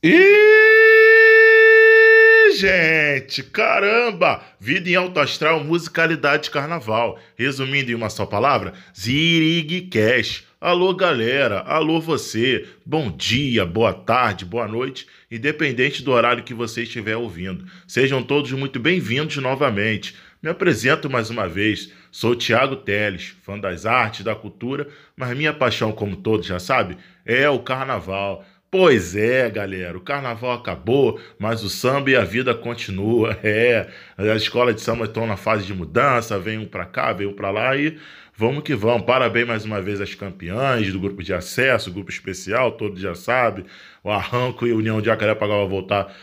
E gente, caramba! Vida em alto astral, musicalidade carnaval. Resumindo em uma só palavra, Zirig Cash. Alô galera, alô você. Bom dia, boa tarde, boa noite, independente do horário que você estiver ouvindo. Sejam todos muito bem-vindos novamente. Me apresento mais uma vez. Sou Tiago Teles, fã das artes, da cultura, mas minha paixão, como todos já sabem, é o carnaval. Pois é, galera, o carnaval acabou, mas o samba e a vida continua. É, as escolas de samba estão na fase de mudança, vem um para cá, vem um para lá e vamos que vamos. Parabéns mais uma vez às campeãs do grupo de acesso, grupo especial, todos já sabem. O Arranco e a União de Jacarepaguá vai voltar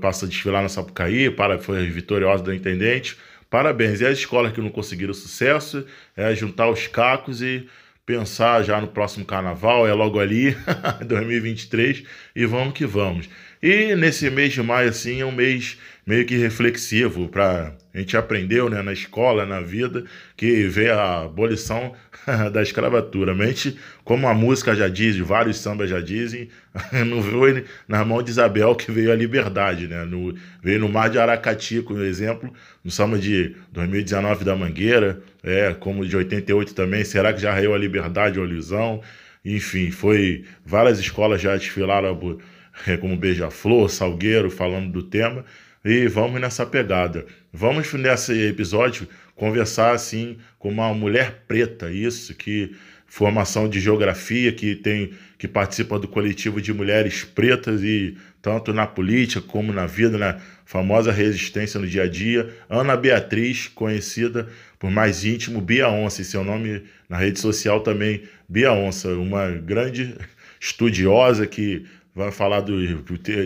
passa a desfilar na Sapucaí, para foi vitoriosa da intendente. Parabéns. E as escolas que não conseguiram sucesso, é juntar os cacos e pensar já no próximo carnaval, é logo ali, 2023, e vamos que vamos. E nesse mês de maio, assim, é um mês meio que reflexivo para a gente aprendeu né, na escola, na vida, que veio a abolição da escravatura. Mente, como a música já diz, vários sambas já dizem, não veio na mão de Isabel que veio a liberdade, né? No, veio no mar de Aracati, como exemplo, no samba de 2019 da Mangueira, é, como de 88 também, será que já raiou a liberdade ou a ilusão? Enfim, foi várias escolas já desfilaram é, como Beija-Flor, Salgueiro, falando do tema, e vamos nessa pegada. Vamos nesse episódio conversar assim com uma mulher preta, isso que formação de geografia que tem que participa do coletivo de mulheres pretas e tanto na política como na vida, na famosa resistência no dia a dia, Ana Beatriz, conhecida por mais íntimo Bia Onça, e seu nome na rede social também Bia Onça, uma grande estudiosa que vai falar do,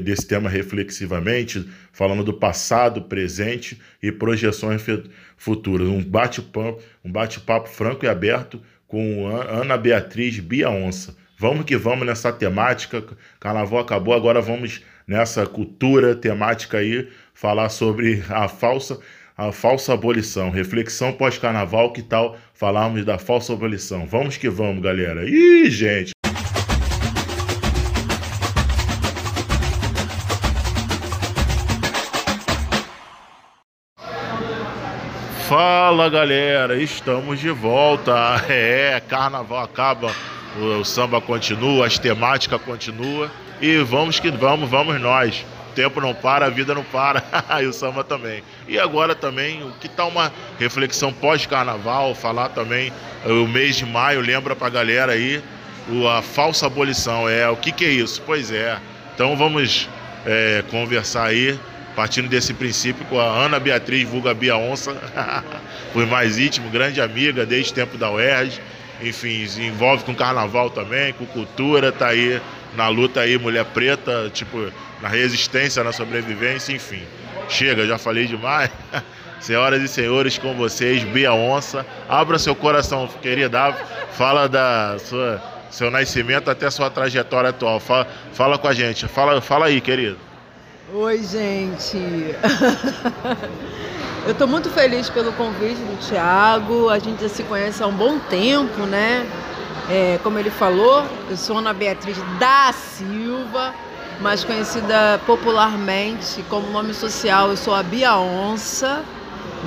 desse tema reflexivamente, falando do passado, presente e projeções futuras. Um bate-papo um bate franco e aberto com Ana Beatriz Bia Onça. Vamos que vamos nessa temática. Carnaval acabou, agora vamos nessa cultura temática aí falar sobre a falsa a falsa abolição, reflexão pós-carnaval, que tal falarmos da falsa abolição? Vamos que vamos, galera. Ih, gente, Fala galera, estamos de volta. É, carnaval acaba, o, o samba continua, as temáticas continuam e vamos que vamos, vamos nós. O tempo não para, a vida não para, e o samba também. E agora também, o que tal uma reflexão pós-carnaval, falar também o mês de maio, lembra pra galera aí a falsa abolição. É, o que que é isso? Pois é. Então vamos é, conversar aí partindo desse princípio com a Ana Beatriz Vulga Bia Onça, foi mais íntimo, grande amiga desde o tempo da UERJ, enfim, se envolve com carnaval também, com cultura, tá aí na luta aí, mulher preta, tipo, na resistência, na sobrevivência, enfim. Chega, já falei demais. Senhoras e senhores, com vocês, Bia Onça. Abra seu coração, querida. Fala da sua seu nascimento até sua trajetória atual. Fala, fala com a gente. Fala, fala aí, querido. Oi, gente. Eu estou muito feliz pelo convite do Tiago. A gente já se conhece há um bom tempo, né? É, como ele falou, eu sou Ana Beatriz da Silva, mais conhecida popularmente como nome social, eu sou a Bia Onça,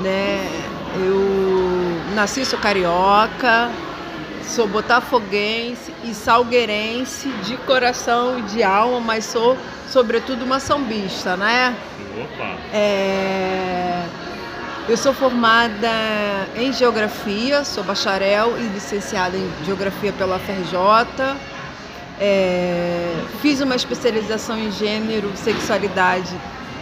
né? Eu nasci, sou carioca, sou botafoguense e salgueirense de coração e de alma, mas sou sobretudo uma sambista, né? Opa! É... Eu sou formada em Geografia, sou bacharel e licenciada em Geografia pela FRJ. É... Fiz uma especialização em Gênero e Sexualidade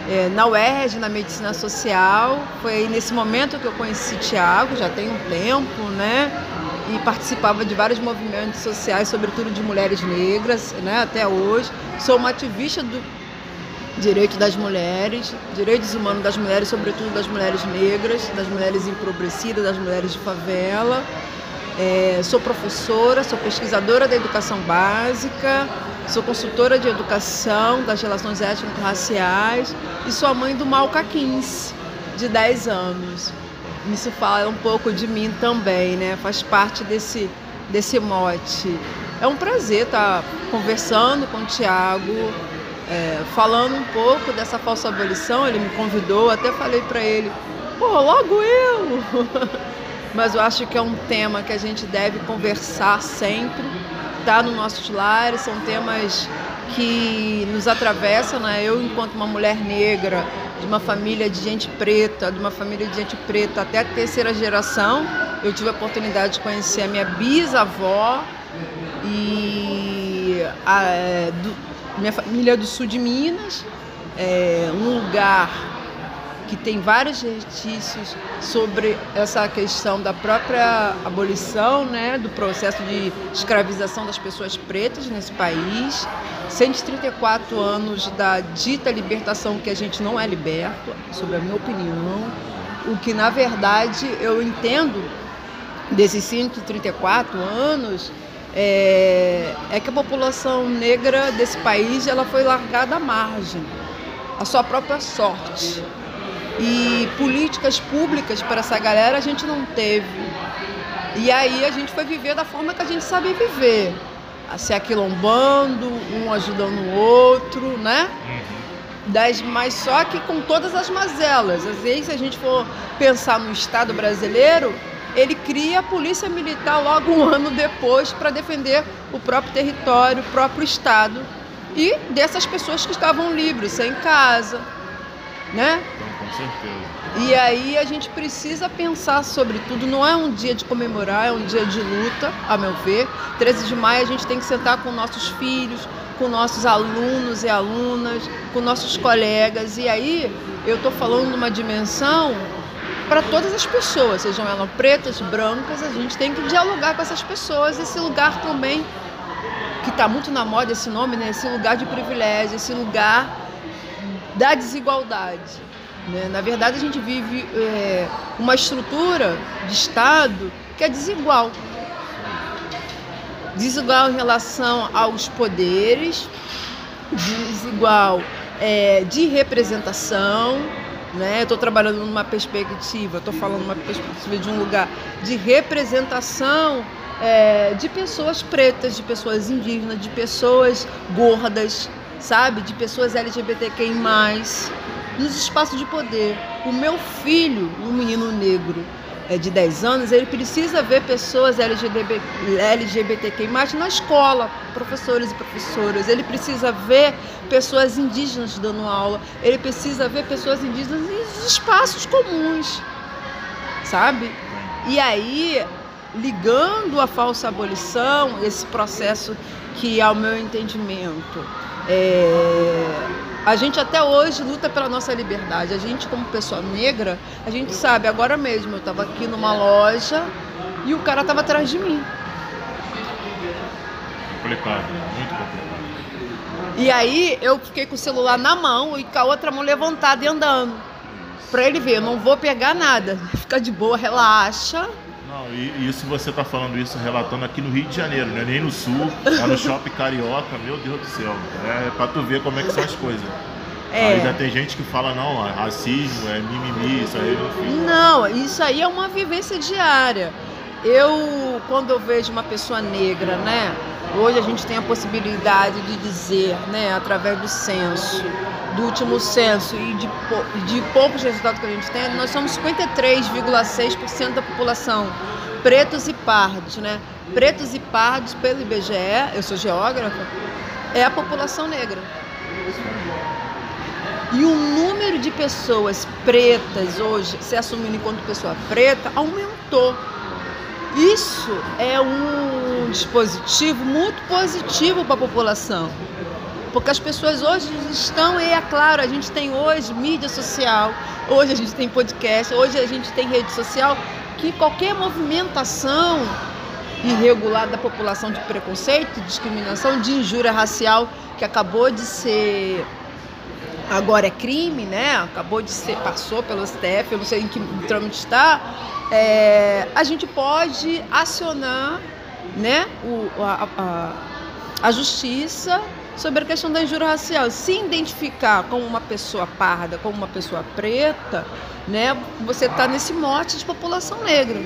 é, na UERJ, na Medicina Social. Foi nesse momento que eu conheci Tiago, já tem um tempo, né? E participava de vários movimentos sociais, sobretudo de mulheres negras, né, até hoje. Sou uma ativista do direito das mulheres, direitos humanos das mulheres, sobretudo das mulheres negras, das mulheres empobrecidas, das mulheres de favela. É, sou professora, sou pesquisadora da educação básica, sou consultora de educação das relações étnico-raciais e sou a mãe do Malca 15, de 10 anos isso fala um pouco de mim também, né? Faz parte desse, desse mote. É um prazer estar conversando com o Tiago é, falando um pouco dessa falsa abolição. Ele me convidou, até falei para ele, pô, logo eu! Mas eu acho que é um tema que a gente deve conversar sempre, tá no nossos lares, são temas que nos atravessam, né? Eu, enquanto uma mulher negra, de uma família de gente preta, de uma família de gente preta até a terceira geração, eu tive a oportunidade de conhecer a minha bisavó e a, é, do, minha família do sul de Minas, é um lugar que tem vários restícios sobre essa questão da própria abolição, né, do processo de escravização das pessoas pretas nesse país. 134 anos da dita libertação que a gente não é liberto, sobre a minha opinião. O que, na verdade, eu entendo desses 134 anos é, é que a população negra desse país ela foi largada à margem, à sua própria sorte. E políticas públicas para essa galera a gente não teve. E aí a gente foi viver da forma que a gente sabe viver. Se aquilombando, um ajudando o outro, né? Uhum. Das, mas só que com todas as mazelas. Às vezes, se a gente for pensar no Estado brasileiro, ele cria a polícia militar logo um ano depois para defender o próprio território, o próprio Estado e dessas pessoas que estavam livres, sem casa, né? Certeza. E aí a gente precisa pensar sobre tudo. Não é um dia de comemorar, é um dia de luta, a meu ver. 13 de maio a gente tem que sentar com nossos filhos, com nossos alunos e alunas, com nossos colegas. E aí eu estou falando numa dimensão para todas as pessoas, sejam elas pretas, brancas, a gente tem que dialogar com essas pessoas. Esse lugar também, que está muito na moda esse nome, né? esse lugar de privilégio, esse lugar da desigualdade. Né? Na verdade, a gente vive é, uma estrutura de Estado que é desigual. Desigual em relação aos poderes, desigual é, de representação. Né? Estou trabalhando numa perspectiva, estou falando numa perspectiva de um lugar de representação é, de pessoas pretas, de pessoas indígenas, de pessoas gordas, sabe? De pessoas LGBTQI nos espaços de poder. O meu filho, um menino negro é, de 10 anos, ele precisa ver pessoas LGBT, LGBTQI na escola, professores e professoras. Ele precisa ver pessoas indígenas dando aula. Ele precisa ver pessoas indígenas em espaços comuns, sabe? E aí, ligando a falsa abolição, esse processo que, ao meu entendimento, é, a gente até hoje luta pela nossa liberdade. A gente, como pessoa negra, a gente sabe, agora mesmo, eu estava aqui numa loja e o cara estava atrás de mim. Complicado, muito complicado. E aí eu fiquei com o celular na mão e com a outra mão levantada e andando. Pra ele ver, eu não vou pegar nada. Fica de boa, relaxa. Não, e isso você tá falando isso relatando aqui no Rio de Janeiro, né? Nem no sul, lá no shopping carioca, meu Deus do céu. É pra tu ver como é que são as coisas. É. Aí já tem gente que fala, não, é racismo, é mimimi, isso aí enfim. Não, isso aí é uma vivência diária. Eu, quando eu vejo uma pessoa negra, né? Hoje a gente tem a possibilidade de dizer, né, através do censo, do último censo e de, de poucos resultados que a gente tem, nós somos 53,6% da população, pretos e pardos, né? Pretos e pardos pelo IBGE, eu sou geógrafa, é a população negra. E o número de pessoas pretas hoje, se assumindo enquanto pessoa preta, aumentou. Isso é um dispositivo muito positivo para a população. Porque as pessoas hoje estão, e é claro, a gente tem hoje mídia social, hoje a gente tem podcast, hoje a gente tem rede social, que qualquer movimentação irregular da população de preconceito, discriminação, de injúria racial, que acabou de ser agora é crime, né? Acabou de ser, passou pelo STF, eu não sei em que trâmite está, é, a gente pode acionar né, o, a, a, a justiça sobre a questão da injúria racial. Se identificar como uma pessoa parda, como uma pessoa preta, né, você está nesse mote de população negra.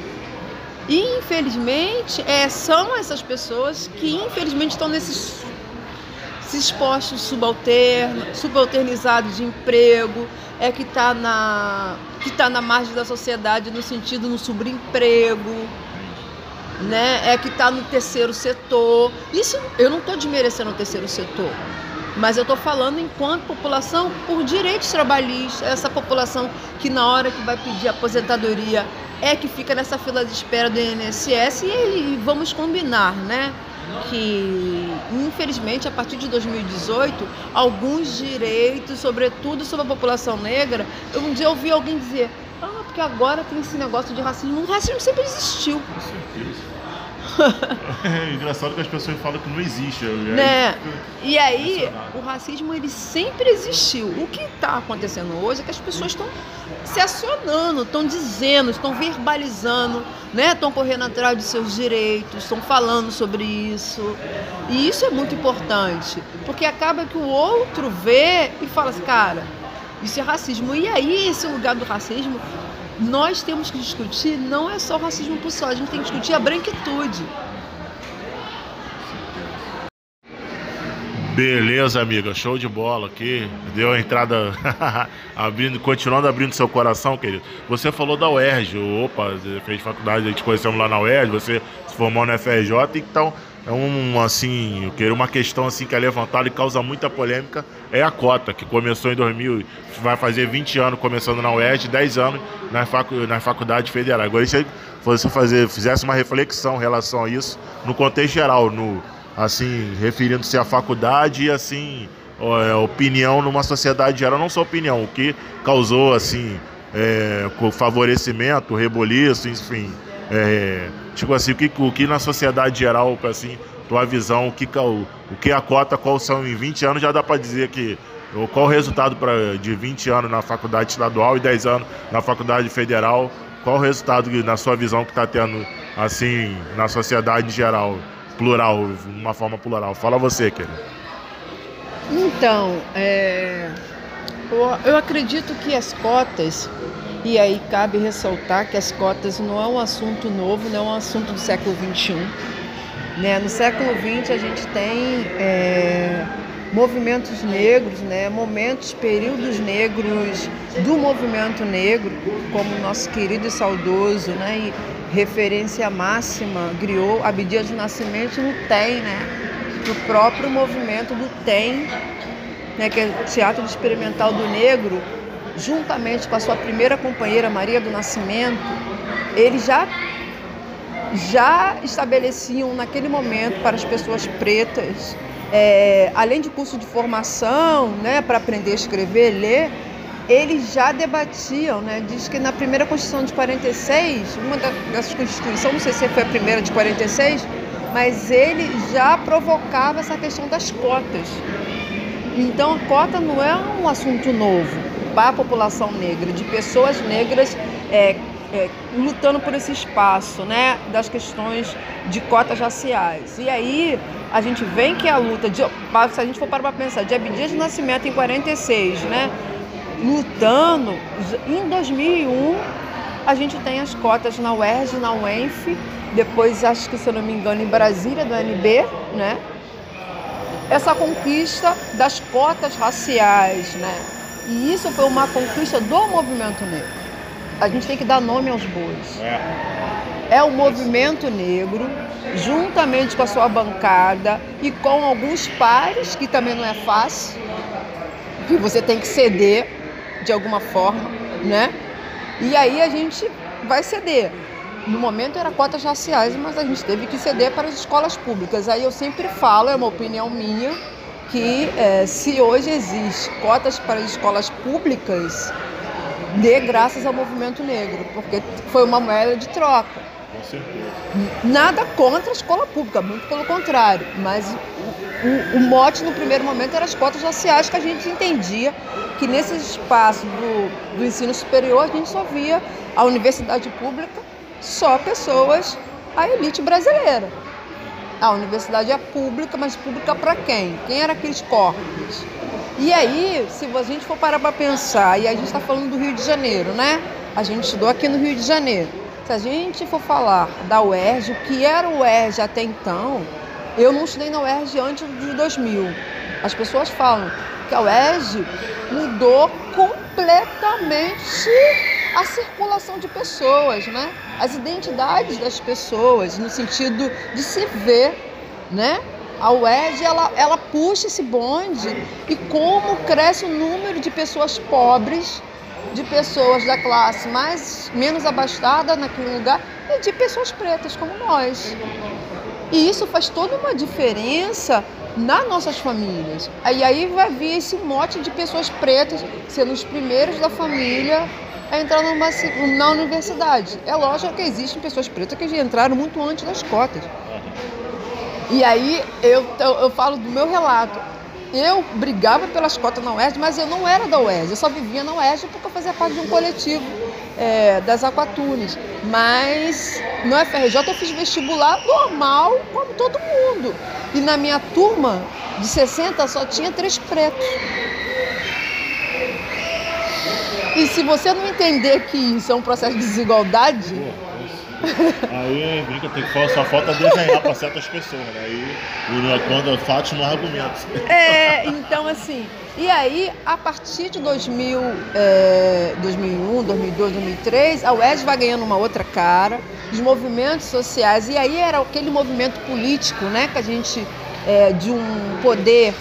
E, infelizmente, é, são essas pessoas que, infelizmente, estão nesses esses postos subalternos, subalternizados de emprego, é que está na, que tá na margem da sociedade no sentido no subemprego, né? é que está no terceiro setor. Isso eu não estou desmerecendo o terceiro setor. Mas eu estou falando enquanto população por direitos trabalhistas, essa população que na hora que vai pedir aposentadoria é que fica nessa fila de espera do INSS e, e vamos combinar, né? Que, infelizmente, a partir de 2018, alguns direitos, sobretudo sobre a população negra, eu, um dia ouvi alguém dizer, ah, porque agora tem esse negócio de racismo. O racismo sempre existiu. Com certeza. É engraçado que as pessoas falam que não existe. Né? E aí, o racismo ele sempre existiu. O que está acontecendo hoje é que as pessoas estão se acionando, estão dizendo, estão verbalizando, né? Estão correndo atrás de seus direitos, estão falando sobre isso. E isso é muito importante, porque acaba que o outro vê e fala assim, cara, isso é racismo. E aí, esse lugar do racismo nós temos que discutir não é só racismo por só, a gente tem que discutir a branquitude. Beleza, amiga, show de bola aqui. Deu a entrada abrindo, continuando abrindo seu coração, querido. Você falou da UERJ, opa, fez faculdade, a gente conhecemos lá na UERJ, você se formou na FRJ, então é um assim, eu uma questão assim que é levantada e causa muita polêmica, é a cota, que começou em 2000, vai fazer 20 anos começando na UERJ, 10 anos na facu, na faculdade federal. Agora se você fazer, fizesse uma reflexão em relação a isso no contexto geral, no assim, referindo-se à faculdade e assim, é, opinião numa sociedade geral, não só opinião, o que causou assim, é, favorecimento, reboliço, enfim, é, tipo assim, o que, o que na sociedade geral, assim, tua visão, o que, o, o que a cota, qual são em 20 anos, já dá para dizer que qual o resultado pra, de 20 anos na faculdade estadual e 10 anos na faculdade federal? Qual o resultado, na sua visão, que está tendo, assim, na sociedade geral, plural, uma forma plural? Fala você, querido. Então, é, eu, eu acredito que as cotas e aí cabe ressaltar que as cotas não é um assunto novo, não é um assunto do século XXI. Né? No século XX a gente tem é, movimentos negros, né? momentos, períodos negros do movimento negro, como nosso querido e saudoso, né? e referência máxima, griou Abdias do Nascimento no TEM, né? o próprio movimento do TEM, né? que é Teatro Experimental do Negro, juntamente com a sua primeira companheira, Maria do Nascimento, eles já, já estabeleciam naquele momento para as pessoas pretas, é, além de curso de formação né, para aprender a escrever, ler, eles já debatiam, né? Diz que na primeira Constituição de 46, uma dessas constituições, não sei se foi a primeira de 46, mas ele já provocava essa questão das cotas. Então a cota não é um assunto novo para a população negra, de pessoas negras é, é, lutando por esse espaço, né, das questões de cotas raciais. E aí a gente vem que a luta, de, se a gente for parar para pensar, de Abdias de Nascimento em 46, né, lutando, em 2001 a gente tem as cotas na UERJ, na UENF, depois acho que se eu não me engano em Brasília, do NB, né, essa conquista das cotas raciais, né, e isso foi uma conquista do movimento negro. A gente tem que dar nome aos bois. É, é o movimento negro, juntamente com a sua bancada e com alguns pares, que também não é fácil, que você tem que ceder de alguma forma, né? E aí a gente vai ceder. No momento era cotas raciais, mas a gente teve que ceder para as escolas públicas. Aí eu sempre falo, é uma opinião minha, que é, se hoje existe cotas para as escolas públicas, de graças ao movimento negro, porque foi uma moeda de troca. Nada contra a escola pública, muito pelo contrário, mas o, o, mote no primeiro momento era as cotas raciais que a gente entendia que nesse espaço do, do ensino superior a gente só via a universidade pública só pessoas, a elite brasileira. A universidade é pública, mas pública para quem? Quem era aqueles corpos? E aí, se a gente for parar para pensar, e a gente está falando do Rio de Janeiro, né? A gente estudou aqui no Rio de Janeiro. Se a gente for falar da UERJ, o que era o UERJ até então, eu não estudei na UERJ antes de 2000. as pessoas falam que a UERJ mudou completamente a circulação de pessoas, né? As identidades das pessoas, no sentido de se ver, né? A UERJ, ela, ela puxa esse bonde e como cresce o número de pessoas pobres, de pessoas da classe mais menos abastada naquele lugar e de pessoas pretas como nós. E isso faz toda uma diferença nas nossas famílias. E aí vai vir esse mote de pessoas pretas sendo os primeiros da família a entrar numa, na universidade. É lógico que existem pessoas pretas que já entraram muito antes das cotas. E aí eu, eu, eu falo do meu relato. Eu brigava pelas cotas na UERJ, mas eu não era da UERJ, eu só vivia na UERJ porque eu fazia parte de um coletivo é, das Aquatunes. Mas no FRJ eu fiz vestibular normal, como todo mundo. E na minha turma de 60 só tinha três pretos. E se você não entender que isso é um processo de desigualdade. Aí brinca, tem que só falta desenhar para certas pessoas, né? Aí quando fatos não argumentos. É, então assim. E aí, a partir de 2000, é, 2001, 2002, 2003, a UES vai ganhando uma outra cara, os movimentos sociais, e aí era aquele movimento político, né, que a gente, é, de um poder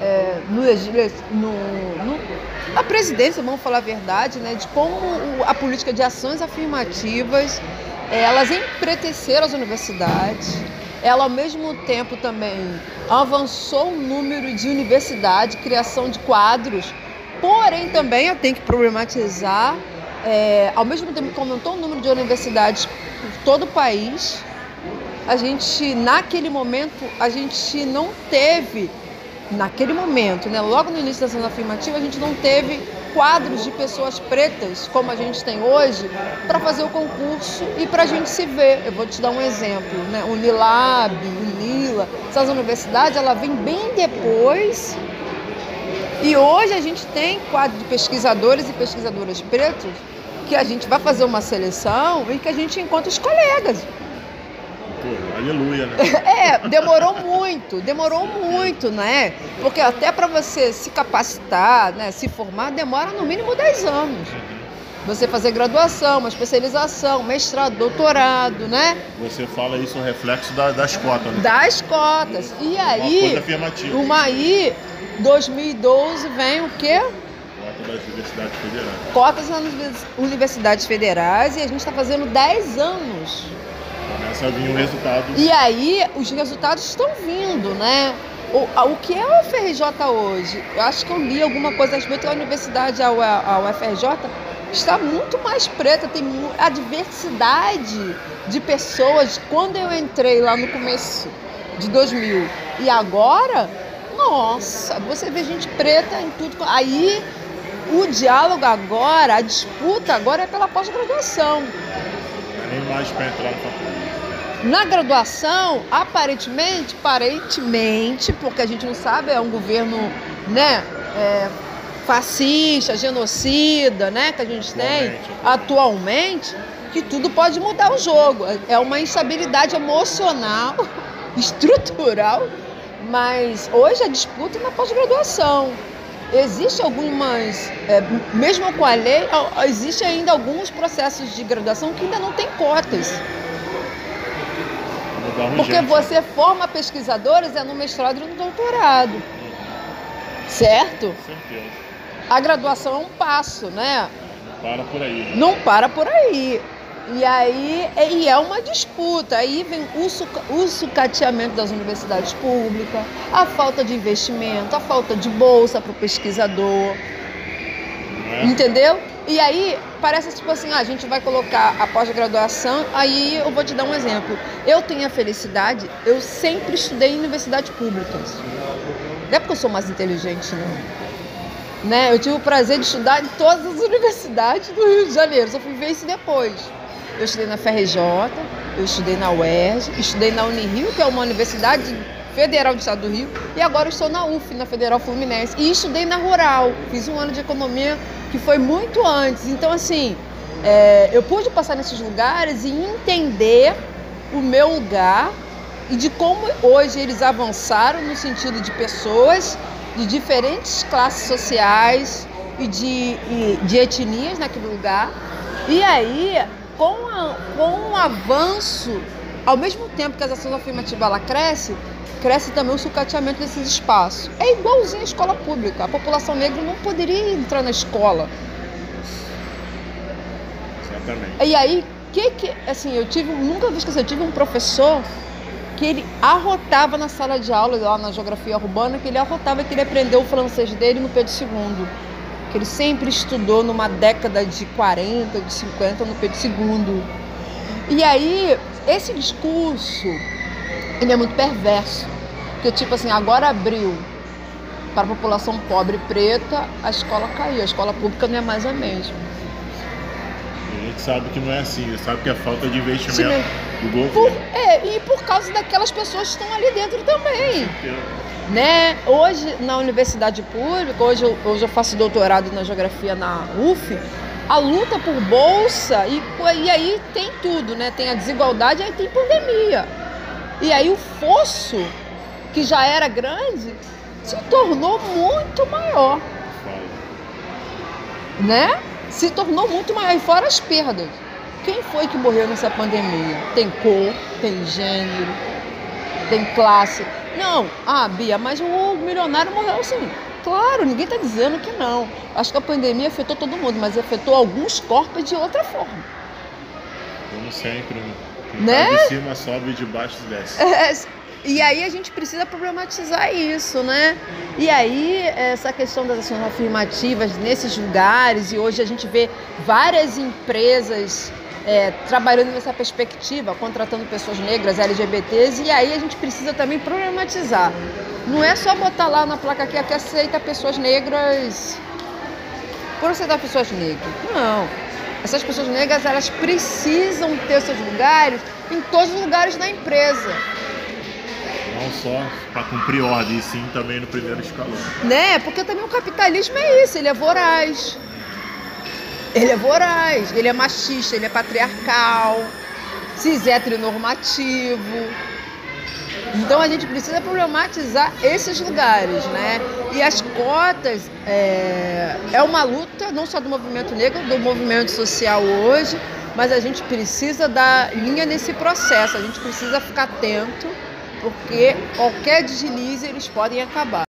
é, no, no, no, na presidência, vamos falar a verdade, né, de como a política de ações afirmativas elas empreteceram as universidades. Ela, ao mesmo tempo, também avançou o número de universidades, criação de quadros. Porém, também tenho que problematizar, é, ao mesmo tempo que aumentou o número de universidades por todo o país, a gente, naquele momento, a gente não teve naquele momento, né, logo no início da ação afirmativa, a gente não teve quadros de pessoas pretas, como a gente tem hoje, para fazer o concurso e para a gente se ver. Eu vou te dar um exemplo, né? O Nilab, o Nila, essas universidades, ela vem bem depois. E hoje a gente tem quadro de pesquisadores e pesquisadoras pretos que a gente vai fazer uma seleção e que a gente encontra os colegas. Pô, aleluia, né? É, demorou muito, demorou muito, né? Porque até para você se capacitar, né, se formar, demora no mínimo 10 anos. Você fazer graduação, uma especialização, mestrado, doutorado, né? Você fala isso, o reflexo da, das cotas, né? Das cotas. E aí. Uma coisa afirmativa. Uma aí, 2012 vem o quê? Cota das universidades federais. Cotas nas universidades federais e a gente está fazendo 10 anos Começa a vir o resultado. E aí os resultados estão vindo, né? O, o que é o FRJ hoje? Eu acho que eu li alguma coisa a respeito da universidade, a, a, a UFRJ, está muito mais preta, tem a diversidade de pessoas. Quando eu entrei lá no começo de 2000 e agora, nossa, você vê gente preta em tudo. Aí o diálogo agora, a disputa agora é pela pós-graduação. Nem mais para entrar na faculdade. Na graduação, aparentemente, aparentemente, porque a gente não sabe, é um governo, né, é, fascista, genocida, né, que a gente tem atualmente, que tudo pode mudar o jogo. É uma instabilidade emocional, estrutural, mas hoje a disputa é na pós-graduação. Existe algumas, é, mesmo com a lei, existe ainda alguns processos de graduação que ainda não tem cotas. Porque você forma pesquisadores é no mestrado e no doutorado. Certo? Certeza. A graduação é um passo, né? Não para por aí. Não para por aí. E aí e é uma disputa. Aí vem o sucateamento das universidades públicas, a falta de investimento, a falta de bolsa para o pesquisador. É. Entendeu? E aí parece tipo assim, ah, a gente vai colocar a pós-graduação, aí eu vou te dar um exemplo. Eu tenho a felicidade, eu sempre estudei em universidades públicas. Não é porque eu sou mais inteligente, não. Né? Eu tive o prazer de estudar em todas as universidades do Rio de Janeiro, só fui ver isso depois. Eu estudei na FRJ, eu estudei na UERJ, estudei na Unirio, que é uma universidade federal do estado do Rio, e agora estou na UF, na Federal Fluminense. E estudei na Rural, fiz um ano de economia que foi muito antes. Então, assim, é, eu pude passar nesses lugares e entender o meu lugar e de como hoje eles avançaram no sentido de pessoas de diferentes classes sociais e de, e de etnias naquele lugar. E aí, com, a, com o avanço, ao mesmo tempo que as ações afirmativas ela cresce, cresce também o sucateamento desses espaços. É igualzinho a escola pública. A população negra não poderia entrar na escola. Exatamente. E aí, que que, assim, eu tive, nunca vi esquecer, eu tive um professor que ele arrotava na sala de aula, lá na geografia urbana, que ele arrotava que ele aprendeu o francês dele no Pedro II. Que ele sempre estudou numa década de 40, de 50 no Pedro II. E aí, esse discurso, ele é muito perverso. Porque, tipo assim, agora abriu para a população pobre e preta, a escola caiu. A escola pública não é mais a mesma. A gente sabe que não é assim, sabe que é falta de investimento do Por, governo. é, e por causa daquelas pessoas que estão ali dentro também. Né? Hoje, na universidade pública, hoje eu, hoje eu faço doutorado na geografia na UF, a luta por bolsa, e, e aí tem tudo, né? Tem a desigualdade, aí tem pandemia. E aí o fosso, que já era grande, se tornou muito maior, né? Se tornou muito maior, e fora as perdas. Quem foi que morreu nessa pandemia? Tem cor, tem gênero, tem classe. Não, ah, Bia, mas o milionário morreu assim. Claro, ninguém está dizendo que não. Acho que a pandemia afetou todo mundo, mas afetou alguns corpos de outra forma. Como sempre, né? Quem Né? tá de cima sobe e de baixo desce. É, e aí a gente precisa problematizar isso, né? E aí essa questão das ações afirmativas nesses lugares, e hoje a gente vê várias empresas é, trabalhando nessa perspectiva, contratando pessoas negras, LGBTs, e aí a gente precisa também problematizar. Não é só botar lá na placa aqui que aceita pessoas negras por aceitar pessoas negras. Não. Essas pessoas negras, elas precisam ter seus lugares em todos os lugares da empresa. Não só para cumprir ordem, sim também no primeiro escalão. Né? Porque também o capitalismo é isso, ele é voraz. Ele é voraz, ele é machista, ele é patriarcal, cis heteronormativo. Então a gente precisa problematizar esses lugares, né? E as cotas é, é uma luta não só do movimento negro, do movimento social hoje, mas a gente precisa dar linha nesse processo, a gente precisa ficar atento, porque qualquer deslize eles podem acabar.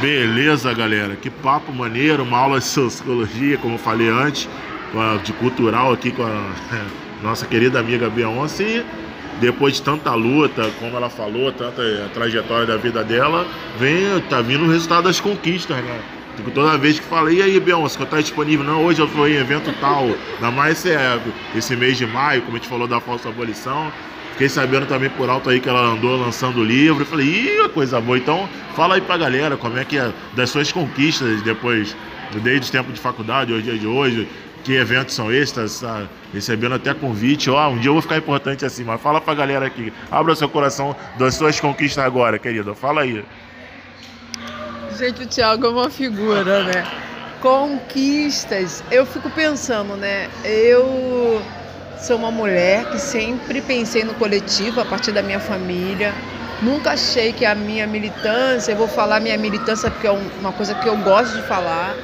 Beleza, galera. Que papo maneiro, uma aula de sociologia, como eu falei antes, de cultural aqui com a nossa querida amiga Beyoncé. E depois de tanta luta, como ela falou, tanta eh, trajetória da vida dela, vem, tá vindo o resultado das conquistas, né? Tipo, toda vez que fala, e aí, Beyoncé, que tá disponível? Não, hoje eu tô em evento tal. Ainda mais é, esse mês de maio, como a gente falou da falsa abolição. Fiquei sabendo também por alto aí que ela andou lançando livro. Falei, ih, coisa boa. Então, fala aí pra galera como é que é das suas conquistas depois, desde o tempo de faculdade, hoje dia de hoje. Que eventos são esses? Tá recebendo até convite. Ó, um dia eu vou ficar importante assim, mas fala pra galera aqui. Abra seu coração das suas conquistas agora, querida. Fala aí. Gente, o Thiago é uma figura, né? Conquistas. Eu fico pensando, né? Eu sou uma mulher que sempre pensei no coletivo a partir da minha família. Nunca achei que a minha militância, eu vou falar minha militância porque é um- uma coisa que eu gosto de falar.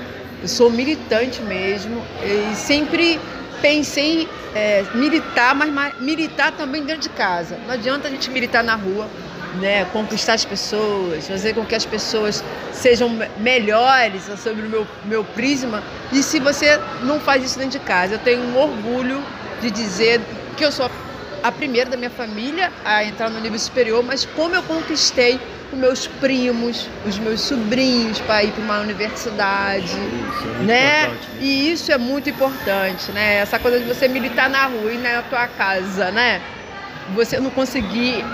Eu sou militante mesmo e sempre pensei é, militar, mas ma- militar também dentro de casa. Não adianta a gente militar na rua, né? Conquistar as pessoas, fazer com que as pessoas sejam me- melhores sobre o meu, meu prisma. E se você não faz isso dentro de casa, eu tenho um orgulho de dizer que eu sou a primeira da minha família a entrar no nível superior, mas como eu conquistei os meus primos, os meus sobrinhos para ir para uma universidade, Isso é né? importante. E isso é muito importante, né? Essa coisa de você militar na rua e na tua casa, né? Você não conseguir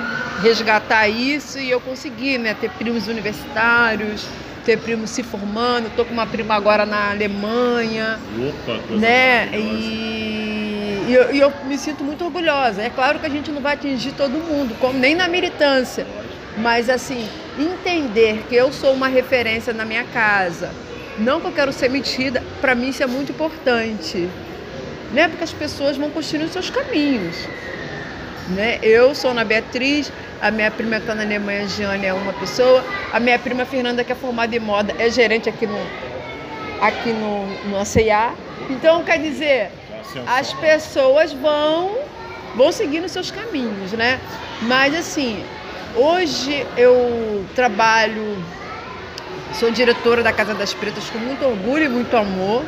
resgatar isso e eu consegui, né? Ter primos universitários, ter primos se formando. Tô com uma prima agora na Alemanha, Opa, coisa né? E, e eu, e eu me sinto muito orgulhosa. É claro que a gente não vai atingir todo mundo, como nem na militância. Mas assim, entender que eu sou uma referência na minha casa, não que eu quero ser metida, para mim isso é muito importante. Né? Porque as pessoas vão construindo seus caminhos. Né? Eu sou Ana Beatriz, A minha prima que está na Alemanha, Giane, é uma pessoa. A minha prima Fernanda, que é formada em moda, é gerente aqui no, aqui no, no ACA. Então, quer dizer, as pessoas vão, vão seguindo seus caminhos, né? Mas, assim, hoje eu trabalho, sou diretora da Casa das Pretas com muito orgulho e muito amor.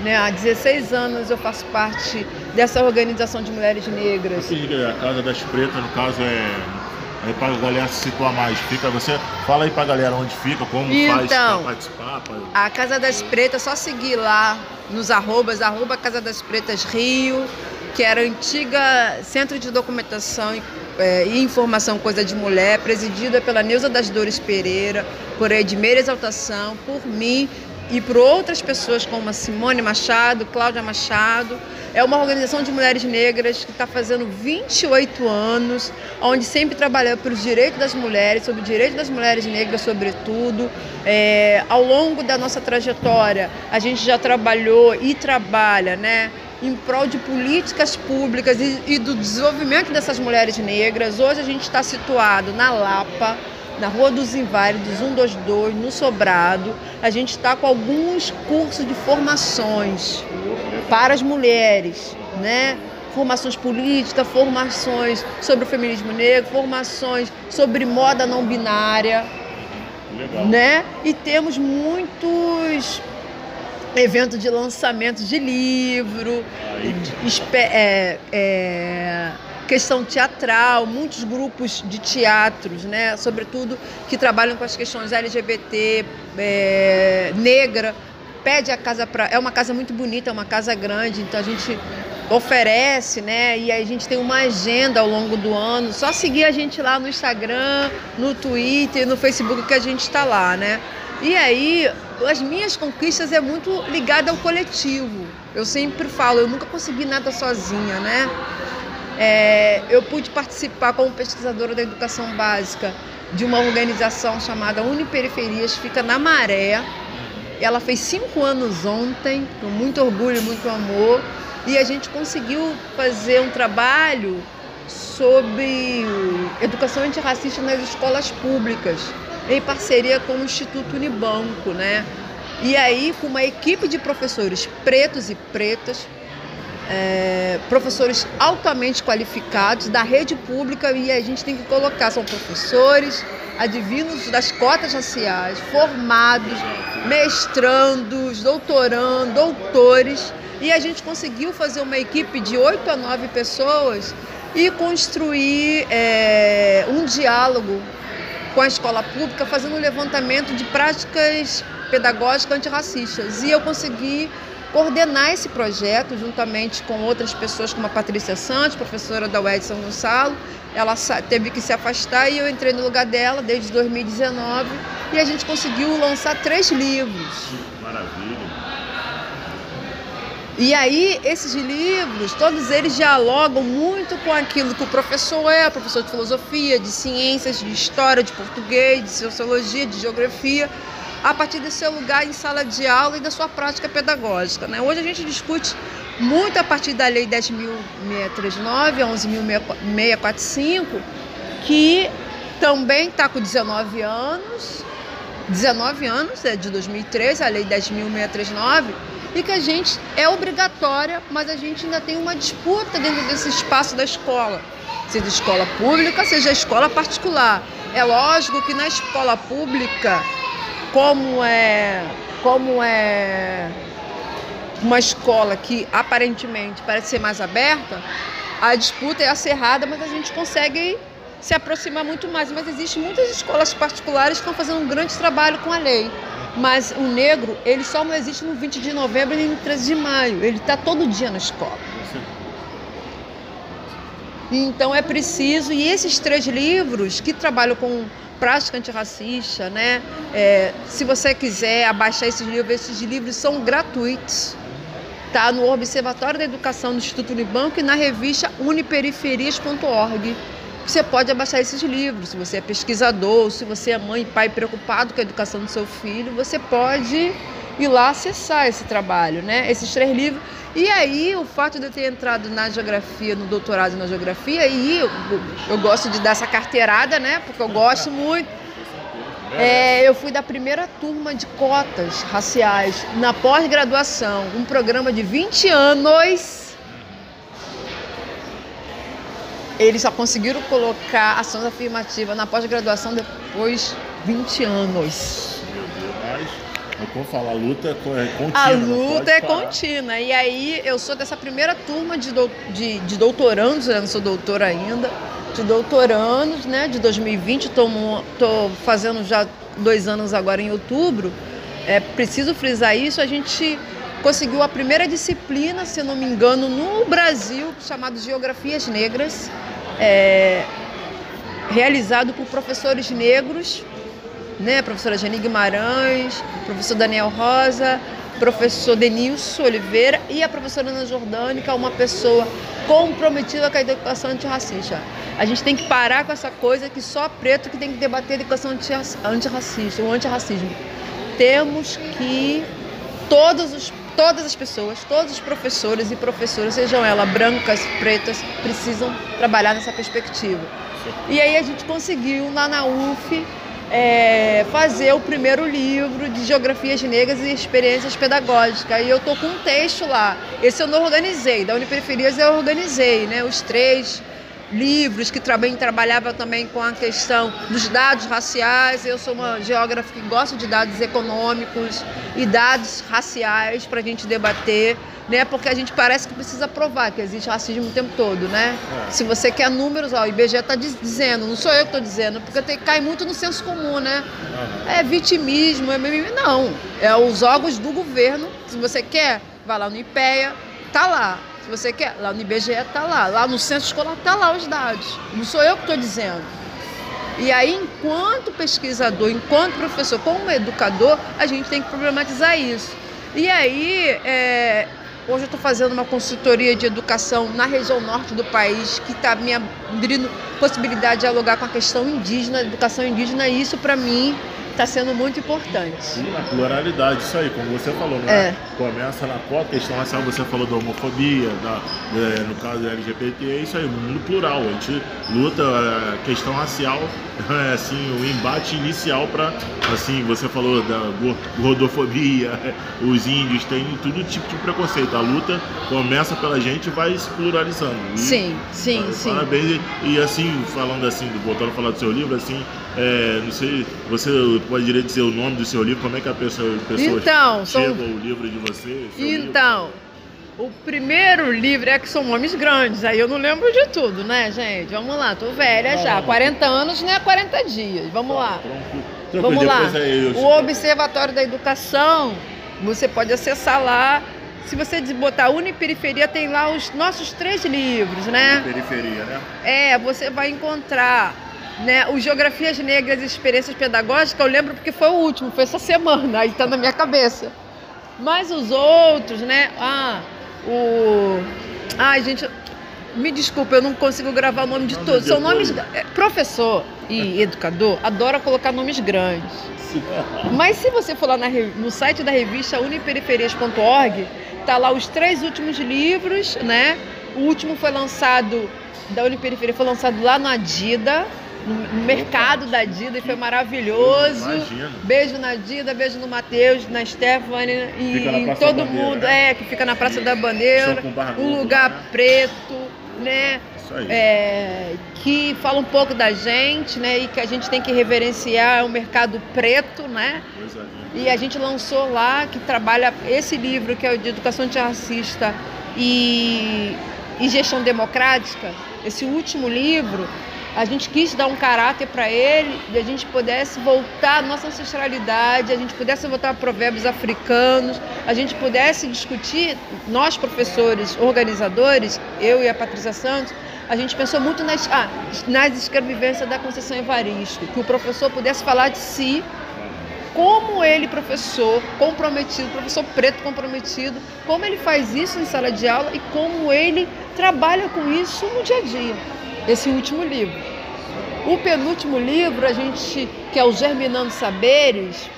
Né? Há 16 anos eu faço parte dessa organização de mulheres negras. A Casa das Pretas, no caso, é Aí para a galera se situar mais, fica você fala aí para a galera onde fica, como então, faz para participar. Pra... A Casa das Pretas, só seguir lá nos arrobas, arroba Casa das Pretas Rio, que era antiga centro de documentação é, e informação coisa de mulher, presidida pela Neuza das Dores Pereira, por Edmeira Exaltação, por mim e por outras pessoas como a Simone Machado, Cláudia Machado. É uma organização de mulheres negras que está fazendo 28 anos, onde sempre trabalhou pelos direitos das mulheres, sobre o direito das mulheres negras, sobretudo. É, ao longo da nossa trajetória, a gente já trabalhou e trabalha, né? em prol de políticas públicas e, e do desenvolvimento dessas mulheres negras. Hoje a gente está situado na Lapa, na Rua dos Inválidos 122, no Sobrado. A gente está com alguns cursos de formações para as mulheres, né? Formações políticas, formações sobre o feminismo negro, formações sobre moda não binária, Legal. né? E temos muitos eventos de lançamento de livro, de, é, é, questão teatral, muitos grupos de teatros, né, sobretudo que trabalham com as questões LGBT, é, negra, pede a casa para é uma casa muito bonita, é uma casa grande, então a gente oferece, né? E a gente tem uma agenda ao longo do ano. Só seguir a gente lá no Instagram, no Twitter, no Facebook que a gente está lá, né? E aí as minhas conquistas é muito ligada ao coletivo. Eu sempre falo, eu nunca consegui nada sozinha, né? É, eu pude participar como pesquisadora da educação básica de uma organização chamada Uniperiferias, fica na Maré. Ela fez cinco anos ontem, com muito orgulho, muito amor, e a gente conseguiu fazer um trabalho sobre educação antirracista nas escolas públicas, em parceria com o Instituto Unibanco, né? E aí, com uma equipe de professores pretos e pretas, é, professores altamente qualificados da rede pública e a gente tem que colocar, são professores advindos das cotas raciais, formados, mestrandos, doutorando, doutores, e a gente conseguiu fazer uma equipe de oito a nove pessoas e construir é, um diálogo com a escola pública, fazendo um levantamento de práticas pedagógicas antirracistas. E eu consegui coordenar esse projeto juntamente com outras pessoas, como a Patrícia Santos, professora da UED São Gonçalo. Ela teve que se afastar e eu entrei no lugar dela desde 2019 e a gente conseguiu lançar três livros. Maravilha. E aí, esses livros, todos eles dialogam muito com aquilo que o professor é, professor de filosofia, de ciências, de história, de português, de sociologia, de geografia a partir do seu lugar em sala de aula e da sua prática pedagógica. Né? Hoje a gente discute muito a partir da Lei 10.639, 11.645, que também está com 19 anos, 19 anos, é de 2013, a Lei 10.639, e que a gente é obrigatória, mas a gente ainda tem uma disputa dentro desse espaço da escola, seja escola pública, seja escola particular. É lógico que na escola pública como é, como é uma escola que aparentemente parece ser mais aberta, a disputa é acirrada, mas a gente consegue se aproximar muito mais. Mas existem muitas escolas particulares que estão fazendo um grande trabalho com a lei. Mas o negro, ele só não existe no 20 de novembro nem no 13 de maio. Ele está todo dia na escola. Então é preciso, e esses três livros que trabalham com prática antirracista, né? É, se você quiser abaixar esses livros, esses livros são gratuitos. Tá no Observatório da Educação do Instituto Unibanco e na revista uniperiferias.org. Você pode abaixar esses livros. Se você é pesquisador, se você é mãe e pai preocupado com a educação do seu filho, você pode ir lá acessar esse trabalho, né? Esses três livros. E aí, o fato de eu ter entrado na geografia, no doutorado na geografia, e eu, eu gosto de dar essa carteirada, né? Porque eu gosto muito. É, eu fui da primeira turma de cotas raciais na pós-graduação, um programa de 20 anos. Eles só conseguiram colocar ações afirmativas na pós-graduação depois de 20 anos. Vou falar, a luta é contínua. A luta é parar. contínua. E aí eu sou dessa primeira turma de, do, de, de doutorandos, eu não sou doutora ainda de doutorandos, né, de 2020, estou fazendo já dois anos agora em outubro. É preciso frisar isso, a gente conseguiu a primeira disciplina, se não me engano, no Brasil, chamado Geografias Negras, é, realizado por professores negros, né, professora Jane Guimarães, professor Daniel Rosa, professor Denilson Oliveira e a professora Ana Jordânica, uma pessoa comprometida com a educação antirracista. A gente tem que parar com essa coisa que só preto que tem que debater a educação antirracista, o antirracismo. Temos que todos os, todas as pessoas, todos os professores e professoras, sejam elas brancas, pretas, precisam trabalhar nessa perspectiva. E aí a gente conseguiu lá na UF é, fazer o primeiro livro de geografias negras e experiências pedagógicas. E eu tô com um texto lá. Esse eu não organizei, da Uniperiferias eu organizei, né? Os três livros que também trabalhava também com a questão dos dados raciais. Eu sou uma geógrafa que gosta de dados econômicos e dados raciais para a gente debater né? Porque a gente parece que precisa provar que existe racismo o tempo todo, né? É. Se você quer números, ó, o IBGE está dizendo, não sou eu que estou dizendo, porque tem, cai muito no senso comum, né? Uhum. É vitimismo, é. Não, é os órgãos do governo. Se você quer, vai lá no IPEA, tá lá. Se você quer, lá no IBGE tá lá. Lá no centro escolar tá lá os dados. Não sou eu que estou dizendo. E aí, enquanto pesquisador, enquanto professor, como educador, a gente tem que problematizar isso. E aí, é, Hoje eu estou fazendo uma consultoria de educação na região norte do país, que está me abrindo possibilidade de dialogar com a questão indígena, educação indígena, e isso para mim está sendo muito importante. A pluralidade, isso aí, como você falou, né? É. Começa na qual questão racial, você falou da homofobia, da, de, no caso da LGBT, é isso aí, mundo plural. A gente luta a é, questão racial, é, assim, o embate inicial para, assim, você falou da gordofobia, os índios, tem todo tipo de preconceito. A luta começa pela gente e vai se pluralizando. E, sim, sim, parabéns, sim. Parabéns. E, assim, falando assim, voltando a falar do seu livro, assim, é, não sei, você pode dizer o nome do seu livro, como é que a pessoa, pessoa então, chega são... o livro de você? Então, livro? o primeiro livro é que são nomes grandes, aí eu não lembro de tudo, né, gente? Vamos lá, tô velha já, 40 anos não é 40 dias, vamos tá, lá. Vamos lá, o Observatório da Educação, você pode acessar lá se você botar Uniperiferia, tem lá os nossos três livros, né? Uniperiferia, né? É, você vai encontrar né? O Geografias Negras e Experiências Pedagógicas, eu lembro porque foi o último, foi essa semana, aí tá na minha cabeça. Mas os outros, né? Ah, o. Ai, gente, me desculpa, eu não consigo gravar o nome de todos. São nomes. É, professor e educador adora colocar nomes grandes. Mas se você for lá na, no site da revista uniperiferias.org, tá lá os três últimos livros, né? O último foi lançado da Uniperiferia foi lançado lá no Adida, no mercado da Dida e foi maravilhoso. Imagina. Beijo na Dida, beijo no Matheus, na Stephanie e em todo mundo. É, que fica na Praça da Bandeira. Um lugar né? preto, né? É, que fala um pouco da gente, né? E que a gente tem que reverenciar o mercado preto, né? E a gente lançou lá que trabalha esse livro que é o de educação antirracista e, e gestão democrática. Esse último livro a gente quis dar um caráter para ele e a gente pudesse voltar à nossa ancestralidade, a gente pudesse voltar a provérbios africanos, a gente pudesse discutir, nós professores, organizadores, eu e a Patrícia Santos, a gente pensou muito nas, ah, nas escrevivências da Conceição Evaristo, que o professor pudesse falar de si, como ele, professor comprometido, professor preto comprometido, como ele faz isso em sala de aula e como ele trabalha com isso no dia a dia esse último livro. O penúltimo livro, a gente, que é o Germinando Saberes,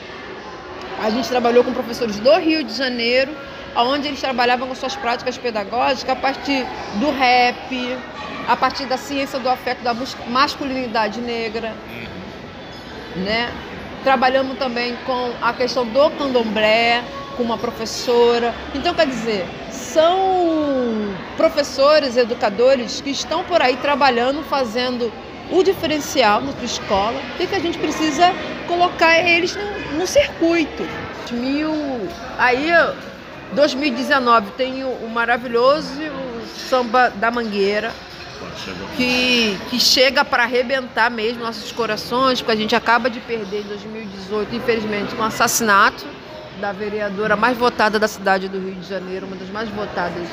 A gente trabalhou com professores do Rio de Janeiro, onde eles trabalhavam com suas práticas pedagógicas a partir do rap, a partir da ciência do afeto da masculinidade negra, né? Trabalhamos também com a questão do candomblé, com uma professora. Então, quer dizer, são professores, educadores que estão por aí trabalhando, fazendo o diferencial na sua escola e que a gente precisa colocar eles no, no circuito. Mil, aí, 2019 tem o maravilhoso samba da Mangueira, que, que chega para arrebentar mesmo nossos corações, porque a gente acaba de perder em 2018, infelizmente, um assassinato da vereadora mais votada da cidade do Rio de Janeiro, uma das mais votadas,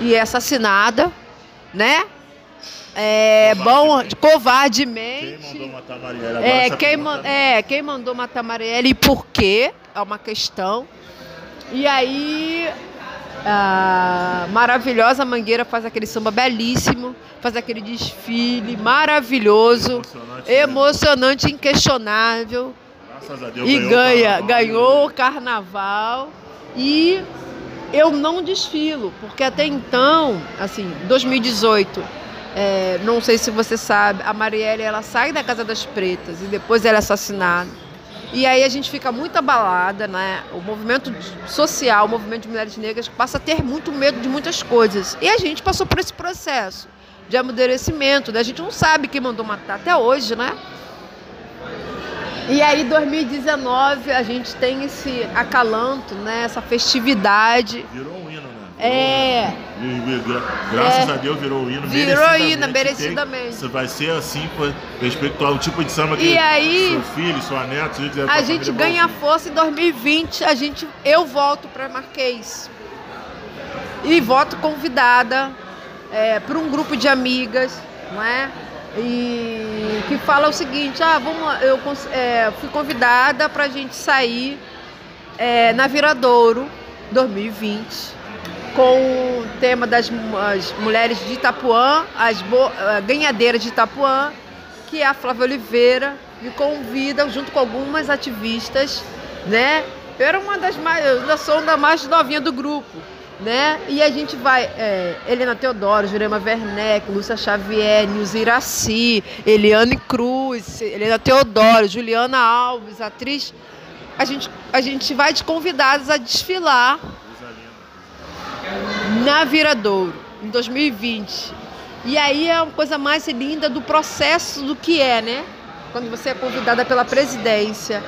e é assassinada, né? É, bom, covardemente. Quem mandou matar Marielle? Agora É quem, matar man- é, quem mandou matar Marielle e por quê? É uma questão. E aí, a maravilhosa Mangueira faz aquele samba belíssimo, faz aquele desfile maravilhoso, Emocionante, né? emocionante, inquestionável. Graças a Deus E ganhou o ganha, carnaval. ganhou o carnaval. E eu não desfilo, porque até então, assim, 2018, é, não sei se você sabe, a Marielle ela sai da Casa das Pretas e depois ela é assassinada. E aí a gente fica muito abalada, né? O movimento social, o movimento de mulheres negras passa a ter muito medo de muitas coisas. E a gente passou por esse processo de amadurecimento, né? A gente não sabe quem mandou matar até hoje, né? E aí, 2019, a gente tem esse acalanto, né? Essa festividade. Virou? É, Graças É. a Deus virou hino. Virou hino, merecidamente. Isso vai ser assim, respeito ao tipo de samba que E aí- seu filho, sua neta, se quiser a gente ganha força em 2020. A gente, eu volto para Marquês e volto convidada para um grupo de amigas, não é? E que fala o seguinte: ah, vamos, eu é, fui convidada para a gente sair é, na Viradouro 2020 com o tema das mu- as mulheres de Itapuã, as eh, ganhadeiras de Itapuã, que é a Flávia Oliveira, me convida junto com algumas ativistas, né? Eu era uma das mais, eu ainda sou uma mais novinha do grupo, né? E a gente vai, é, Helena Teodoro, Jurema Werneck, Lúcia Xavier, Nilza Iraci, Eliane Cruz, Helena Teodoro, Juliana Alves, atriz. A gente, a gente vai de convidados a desfilar na Viradouro, em 2020. E aí é uma coisa mais linda do processo do que é, né? Quando você é convidada pela presidência,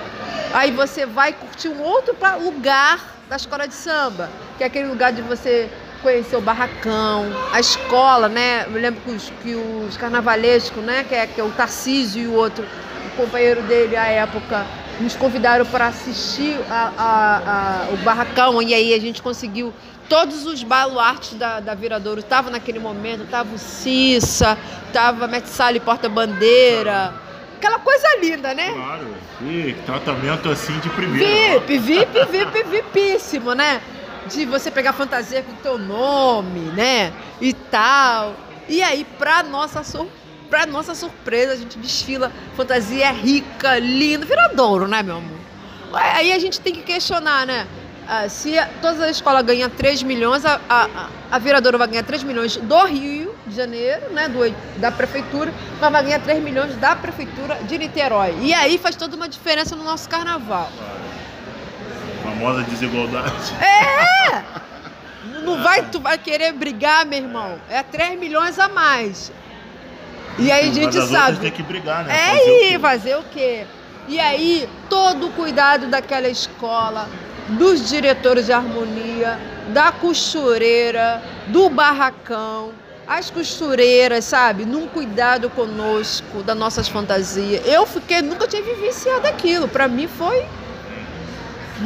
aí você vai curtir um outro lugar da escola de samba, que é aquele lugar de você conhecer o barracão, a escola, né? Eu lembro que os, que os carnavalescos, né? Que é, que é o Tarcísio e o outro, o companheiro dele à época, nos convidaram para assistir a- a- a- o barracão e aí a gente conseguiu todos os baluartes da, da Viradouro estavam naquele momento, tava o Cissa, tava Metsali Porta-Bandeira, aquela coisa linda, né? Claro. E tratamento assim de primeira. VIP, VIP, VIP, VIPíssimo, né? De você pegar fantasia com o teu nome, né? E tal. E aí, pra nossa, sur... pra nossa surpresa, a gente desfila fantasia rica, linda, viradouro, né, meu amor? Aí a gente tem que questionar, né? Ah, se a- todas as escolas ganham 3 milhões, a, a, a- a Viradouro vai ganhar 3 milhões do Rio de Janeiro, né? Do, da prefeitura, mas vai ganhar 3 milhões da prefeitura de Niterói. E aí faz toda uma diferença no nosso carnaval. Famosa desigualdade. É! Não vai, tu vai querer brigar, meu irmão. É 3 milhões a mais. E aí a Mas gente sabe. tem que brigar, né? É aí, fazer o quê? E aí, todo o cuidado daquela escola, dos diretores de harmonia, da costureira, do barracão, as costureiras, sabe? Num cuidado conosco, das nossas fantasias. Eu fiquei, nunca tinha vivenciado aquilo. Pra mim foi.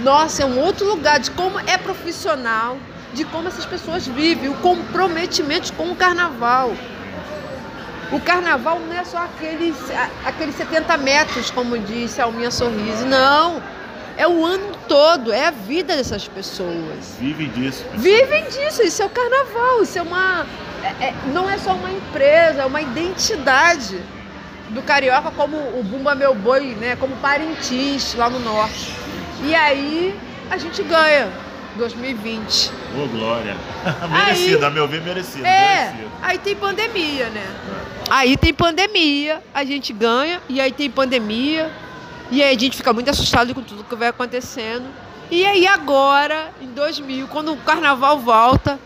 Nossa, é um outro lugar de como é profissional, de como essas pessoas vivem, o comprometimento com o carnaval. O carnaval não é só aqueles, aqueles 70 metros, como disse a Alminha Sorriso. Não. É o ano todo, é a vida dessas pessoas. Vivem disso. pessoal. Vivem disso, isso é o carnaval, isso é uma. é- é- não é só uma empresa, é uma identidade do carioca como o Bumba Meu Boi, né? Como Parintins lá no norte. E aí a gente ganha 2020. Ô, oh, Glória. merecido, a meu ver, merecido. É, merecido. aí tem pandemia, né? Aí tem pandemia, a gente ganha, e aí tem pandemia, e aí a gente fica muito assustado com tudo que vai acontecendo. E aí agora, em 2000, quando o carnaval volta,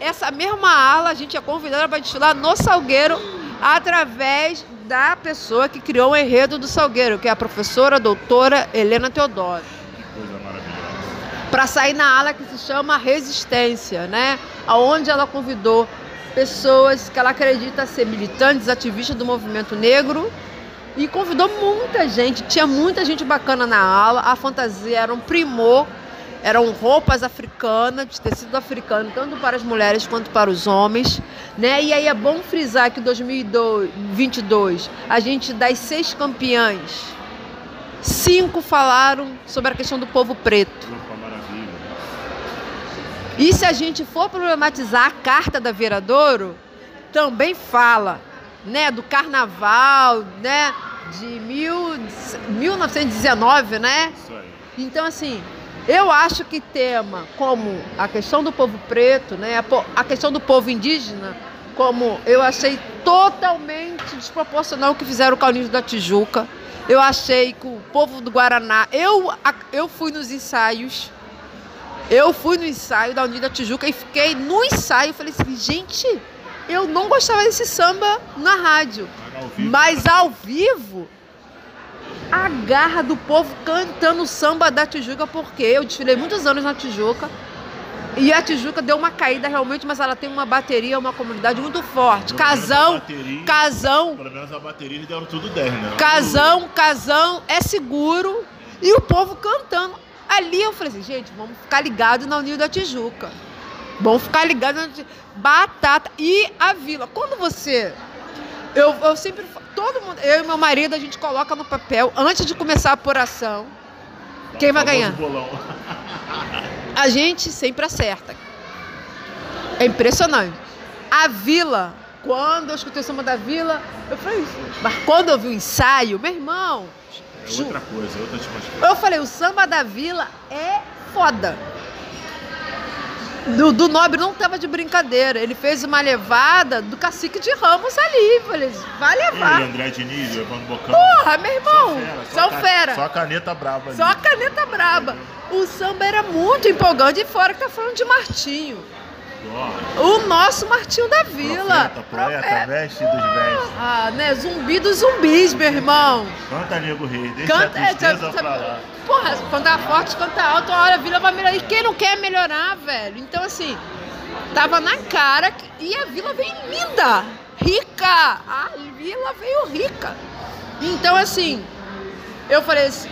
essa mesma ala a gente é convidada para desfilar no Salgueiro através da pessoa que criou o enredo do Salgueiro, que é a professora doutora Helena Teodoro. Que coisa maravilhosa. Para sair na ala que se chama Resistência, né? Aonde ela convidou pessoas que ela acredita ser militantes, ativistas do movimento negro e convidou muita gente, tinha muita gente bacana na aula. A fantasia era um primor, eram roupas africanas, de tecido africano, tanto para as mulheres quanto para os homens. Né? E aí é bom frisar que em 2022, a gente das seis campeãs, cinco falaram sobre a questão do povo preto. E se a gente for problematizar a carta da Viradouro, também fala né, do carnaval, né, de mil, 1919, né? Isso aí. Então, assim, eu acho que tema como a questão do povo preto, né, a, questão do povo indígena, como eu achei totalmente desproporcional o que fizeram com o Ninho da Tijuca. Eu achei que o povo do Guaraná. Eu, eu fui nos ensaios. Eu fui no ensaio da Unida Tijuca e fiquei no ensaio. Falei assim, gente, eu não gostava desse samba na rádio. Mas ao vivo, a garra do povo cantando samba da Tijuca, porque eu desfilei muitos anos na Tijuca. E a Tijuca deu uma caída realmente, mas ela tem uma bateria, uma comunidade muito forte. Pelo casão, bateria, casão. Pelo menos a bateria eles deram tudo 10, né? Casão, casão, é seguro. E o povo cantando. Ali eu falei assim, gente, vamos ficar ligados na União da Tijuca. Vamos ficar ligados na Tijuca batata. E a vila. Quando você. Eu, eu sempre. Todo mundo. Eu e meu marido, a gente coloca no papel, antes de começar a apuração, quem vai ganhar. A gente sempre acerta. É impressionante. A vila, quando eu escutei o samba da vila, eu falei, mas quando eu vi o ensaio, meu irmão. É outra coisa, é outra atmosfera. Eu falei, o samba da vila é foda do, do Nobre não tava de brincadeira. Ele fez uma levada do cacique de Ramos ali. Falei, vai levar. Ele, André Diniz, levando bocão. Porra, meu irmão. Só fera. Só, fera. só a caneta braba ali. Só a caneta braba. O samba era muito empolgante. E fora que tá falando de Martinho. O nosso Martinho da Vila. Profeta, poeta, Profeta. mestre dos mestres. Ah, né? Zumbi dos zumbis, meu irmão. Canta, nego rei. Deixa Canta, a tristeza é, pra lá. Porra, cantar forte, cantar alto, a hora a Vila vai melhorar. E quem não quer melhorar, velho? Então, assim, tava na cara que... e a Vila veio linda, rica. A Vila veio rica. Então, assim, eu falei assim,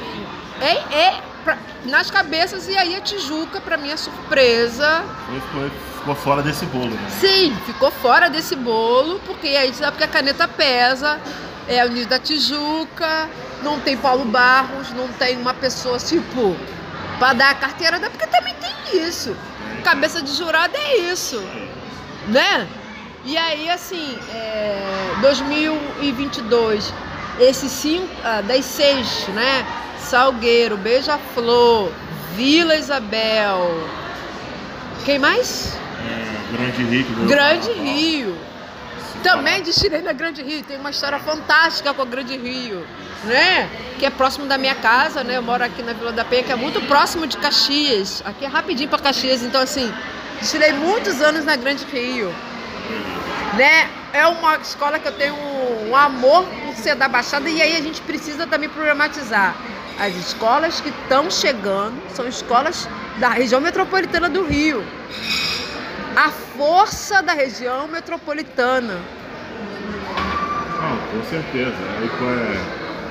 é, é pra, nas cabeças e aí a Tijuca, pra minha surpresa... Foi ficou fora desse bolo, né? Sim, ficou fora desse bolo, porque aí sabe que a caneta pesa, é o Nido da Tijuca, não tem Paulo Barros, não tem uma pessoa tipo para dar a carteira, porque também tem isso. Cabeça de jurado é isso, né? E aí, assim, é, 2022, esses cinco, ah, das seis, né? Salgueiro, Beija-Flor, Vila Isabel. Quem mais? É, Grande Rio. Grande Rio. Também desfilei na Grande Rio. Tem uma história fantástica com a Grande Rio, né? Que é próximo da minha casa, né? Eu moro aqui na Vila da Penha, que é muito próximo de Caxias. Aqui é rapidinho para Caxias. Então, assim, desfilei muitos anos na Grande Rio. Né? É uma escola que eu tenho um amor por ser da Baixada e aí a gente precisa também problematizar. As escolas que estão chegando são escolas da região metropolitana do Rio a força da região metropolitana. Com certeza.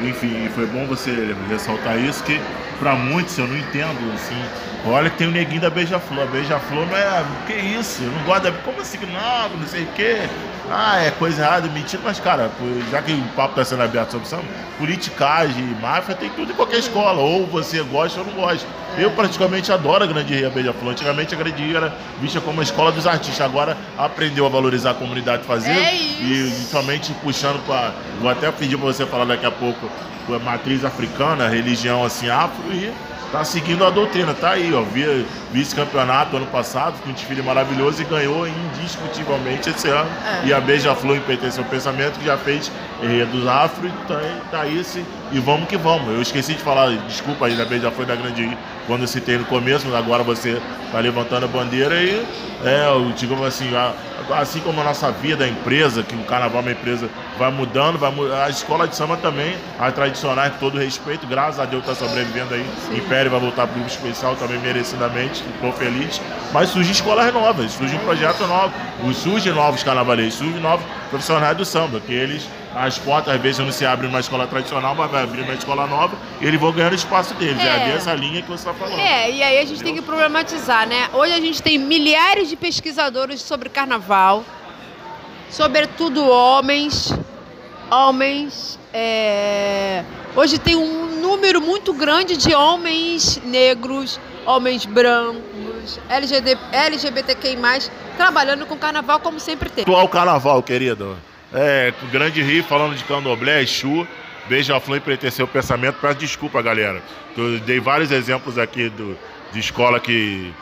enfim, foi bom você ressaltar isso, que para muitos eu não entendo, assim. Olha que tem o neguinho da Beija-Flor. Beija-Flor não é. Que isso? Eu não gosto da. Como assim não? Não sei o quê ah, é coisa errada, mentira, mas, cara, já que o papo está sendo aberto sobre samba, politicagem, máfia, tem tudo em qualquer escola. Ou você gosta ou não gosta. Eu praticamente adoro a Grande Ria Beija-Flor. Antigamente a Grande Ria era vista como a escola dos artistas. Agora aprendeu a valorizar a comunidade fazer. É e somente puxando para. Vou até pedir para você falar daqui a pouco a matriz africana, religião assim, afro e tá seguindo a doutrina, tá aí, ó. Vice-campeonato ano passado, com um desfile maravilhoso e ganhou indiscutivelmente esse ano. É. E a Beija-Flor em seu pensamento, que já fez dos Afro, tá, tá aí esse, e vamos que vamos. Eu esqueci de falar, desculpa aí, da Beija-Flor da Grande quando eu citei no começo, mas agora você tá levantando a bandeira e, é, eu digo assim, assim como a nossa vida, a empresa, que o carnaval é uma empresa, vai mudando, vai a escola de samba também, as tradicionais, com todo respeito, graças a Deus está sobrevivendo aí. Sim. Império vai voltar para o grupo especial também merecidamente, estou feliz. Mas surgem escolas novas, surgem projetos novos, surgem novos carnavaleiros, surgem novos profissionais do samba, que eles as portas às vezes não se abrem numa escola tradicional, mas vai abrir uma escola nova e eles vão ganhando espaço deles. É, é dessa linha que você está falando. É, e aí a gente Entendeu? tem que problematizar, né? Hoje a gente tem milhares de pesquisadores sobre carnaval, sobretudo homens, homens. É... Hoje tem um número muito grande de homens negros, homens brancos, LGBT, LGBTQI+, trabalhando com carnaval como sempre tem. Atual carnaval, querido. É, Grande Rio falando de candomblé, Exu, Beija-Flor empreiteceu o pensamento. Peço desculpa, galera. Eu dei vários exemplos aqui do, de escola que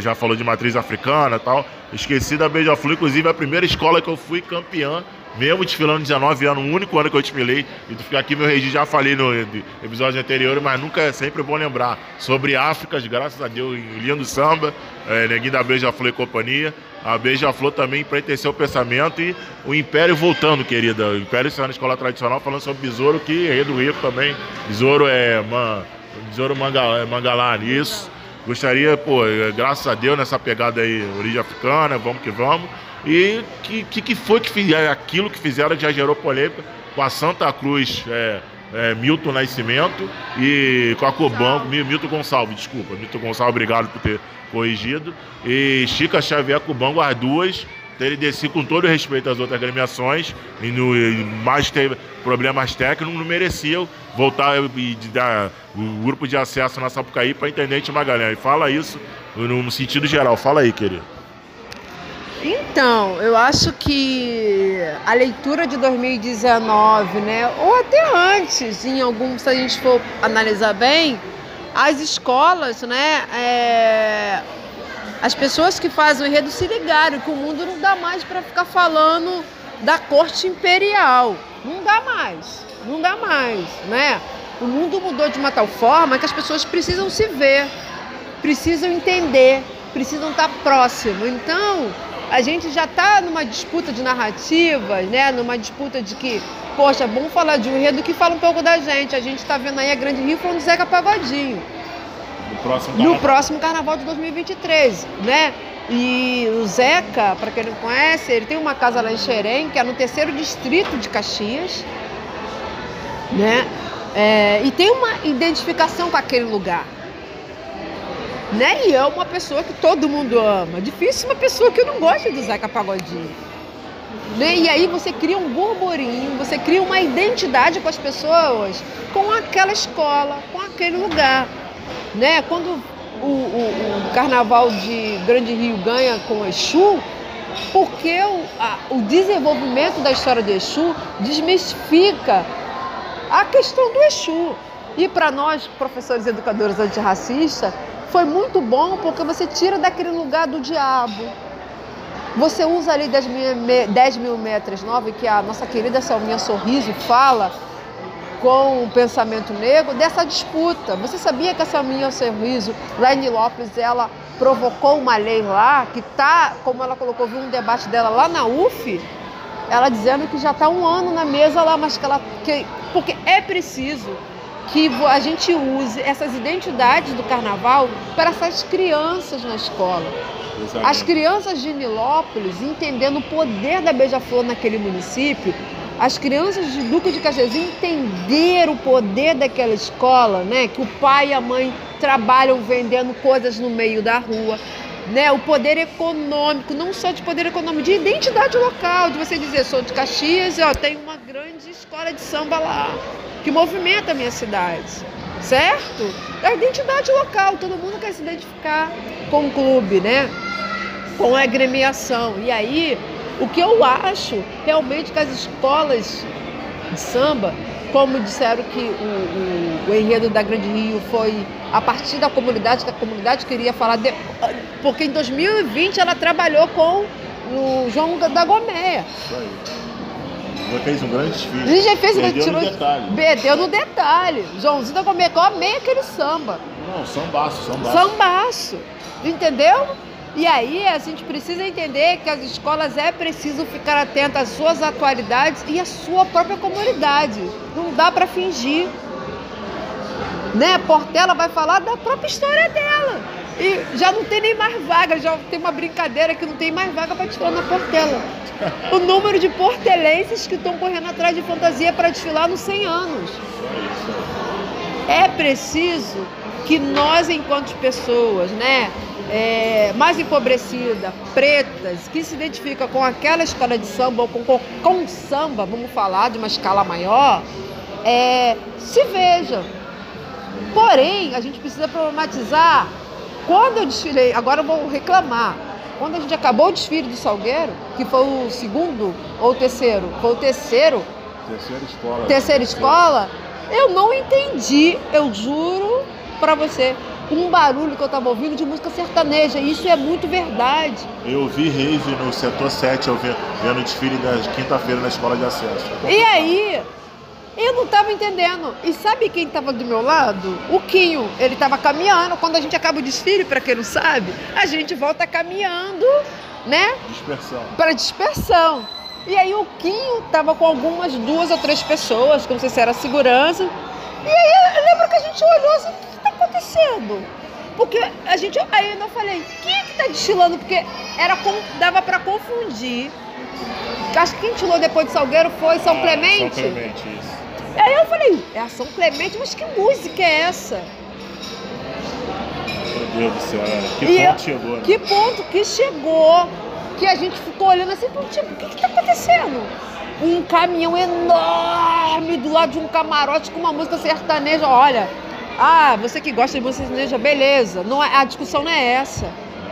já falou de matriz africana e tal. Esqueci da Beija-Flor, inclusive a primeira escola que eu fui campeã mesmo desfilando 19 anos, o único ano que eu desfilei, e aqui, meu registro, já falei no episódio anterior, mas nunca é sempre bom lembrar. Sobre África, graças a Deus, lindo samba, é, Neguinho da Beija-Flor e companhia. A Beija-Flor também empreiteceu o pensamento e o Império voltando, querida. O Império está na escola tradicional falando sobre besouro, que é do Rico também. Besouro é. Man, besouro é mangalá, isso. Gostaria, pô, graças a Deus, nessa pegada aí, origem africana, vamos que vamos. E que, que, que foi que fizeram, aquilo que fizeram já gerou polêmica com a Santa Cruz, é, é, Milton Nascimento e com a Cobanco, Milton Gonçalves, desculpa, Milton Gonçalves, obrigado por ter corrigido. E Chica Xavier Cubango, as duas, ele desci com todo respeito às outras agremiações, e no, mais teve problemas técnicos, não mereciam voltar e dar o grupo de acesso na Sapucaí para a Intendente Magalhães. Fala isso no sentido geral, fala aí, querido. Então, eu acho que a leitura de 2019, né, ou até antes, em alguns, se a gente for analisar bem, as escolas, né, é, as pessoas que fazem o enredo se ligaram que o mundo não dá mais para ficar falando da corte imperial. Não dá mais, não dá mais, né? O mundo mudou de uma tal forma que as pessoas precisam se ver, precisam entender, precisam estar próximo. Então, a gente já está numa disputa de narrativas, né? Numa disputa de que, poxa, vamos falar de um enredo que fala um pouco da gente. A gente está vendo aí a Grande Rio falando do Zeca Pagodinho. No próximo carnaval. No próximo carnaval de 2023, né? E o Zeca, para quem não conhece, ele tem uma casa lá em Xerém, que é no terceiro distrito de Caxias, né? É, e tem uma identificação com aquele lugar né? E é uma pessoa que todo mundo ama. Difícil uma pessoa que não gosta do Zeca Pagodinho. Né? E aí você cria um burburinho, você cria uma identidade com as pessoas, com aquela escola, com aquele lugar. Né? Quando o, o, o Carnaval de Grande Rio ganha com o Exu, porque o, a, o desenvolvimento da história do Exu desmistifica a questão do Exu. E para nós, professores educadores antirracistas, foi muito bom porque você tira daquele lugar do diabo. Você usa ali 10 mil, 10 mil metros nove, que a nossa querida Salminha Sorriso fala com o pensamento negro dessa disputa. Você sabia que a Salminha Sorriso, Laine Lopes, ela provocou uma lei lá que tá, como ela colocou, viu um debate dela lá na UF, ela dizendo que já está um ano na mesa lá, mas que ela. Que, porque é preciso que a gente use essas identidades do carnaval para essas crianças na escola. Exatamente. As crianças de Nilópolis, entendendo o poder da beija-flor naquele município, as crianças de Duque de Caxias entender o poder daquela escola, né? Que o pai e a mãe trabalham vendendo coisas no meio da rua. Né, o poder econômico, não só de poder econômico, de identidade local, de você dizer, sou de Caxias ó, tem uma grande escola de samba lá que movimenta a minha cidade, certo? É a identidade local, todo mundo quer se identificar com o clube, né? Com a agremiação. E aí, o que eu acho realmente que as escolas de samba, como disseram que o, o, o, enredo da Grande Rio foi a partir da comunidade, que a comunidade queria falar. De, porque em 2020 ela trabalhou com o João da Gomeia. Isso aí. Já fez um grande desfile. E já fez detalhe. Perdeu no detalhe. Joãozinho da Gomeia, eu amei aquele samba. Não, sambaço, sambaço. Sambaço. Entendeu? E aí a gente precisa entender que as escolas é preciso ficar atento às suas atualidades e à sua própria comunidade. Não dá para fingir. Né? Portela vai falar da própria história dela. E já não tem nem mais vaga, já tem uma brincadeira que não tem mais vaga para desfilar na Portela. O número de portelenses que estão correndo atrás de fantasia para desfilar nos 100 anos. É preciso que nós, enquanto pessoas, né, é, mais empobrecida, pretas, que se identifica com aquela escola de samba ou com, com, com samba, vamos falar de uma escala maior, é, se veja. Porém, a gente precisa problematizar. Quando eu desfilei, agora eu vou reclamar. Quando a gente acabou o desfile do Salgueiro, que foi o segundo ou o terceiro? Foi o terceiro. Terceira escola. Terceira escola. Eu não entendi, eu juro para você um barulho que eu estava ouvindo de música sertaneja. Isso é muito verdade. Eu vi rave no setor 7, eu vendo, vendo o desfile da quinta-feira na escola de acesso. E aí, eu não estava entendendo. E sabe quem estava do meu lado? O Quinho. Ele estava caminhando. Quando a gente acaba o desfile, para quem não sabe, a gente volta caminhando, né? Dispersão. Para dispersão. E aí o Quinho estava com algumas duas ou três pessoas, que não sei se era segurança. E aí eu lembro que a gente olhou assim, acontecendo? Porque a gente. Aí eu falei, quem é que tá destilando? Porque era dava para confundir. Acho que quem destilou depois de Salgueiro foi São ah, Clemente. São Clemente, isso. Aí eu falei, é a São Clemente, mas que música é essa? Meu Deus do céu, é, que e ponto eu, chegou, né? Que ponto que chegou, que a gente ficou olhando assim, tipo, o que, que tá acontecendo? Um caminhão enorme do lado de um camarote com uma música sertaneja, olha, ah, você que gosta de música sertaneja, beleza. Não é, a discussão não é essa.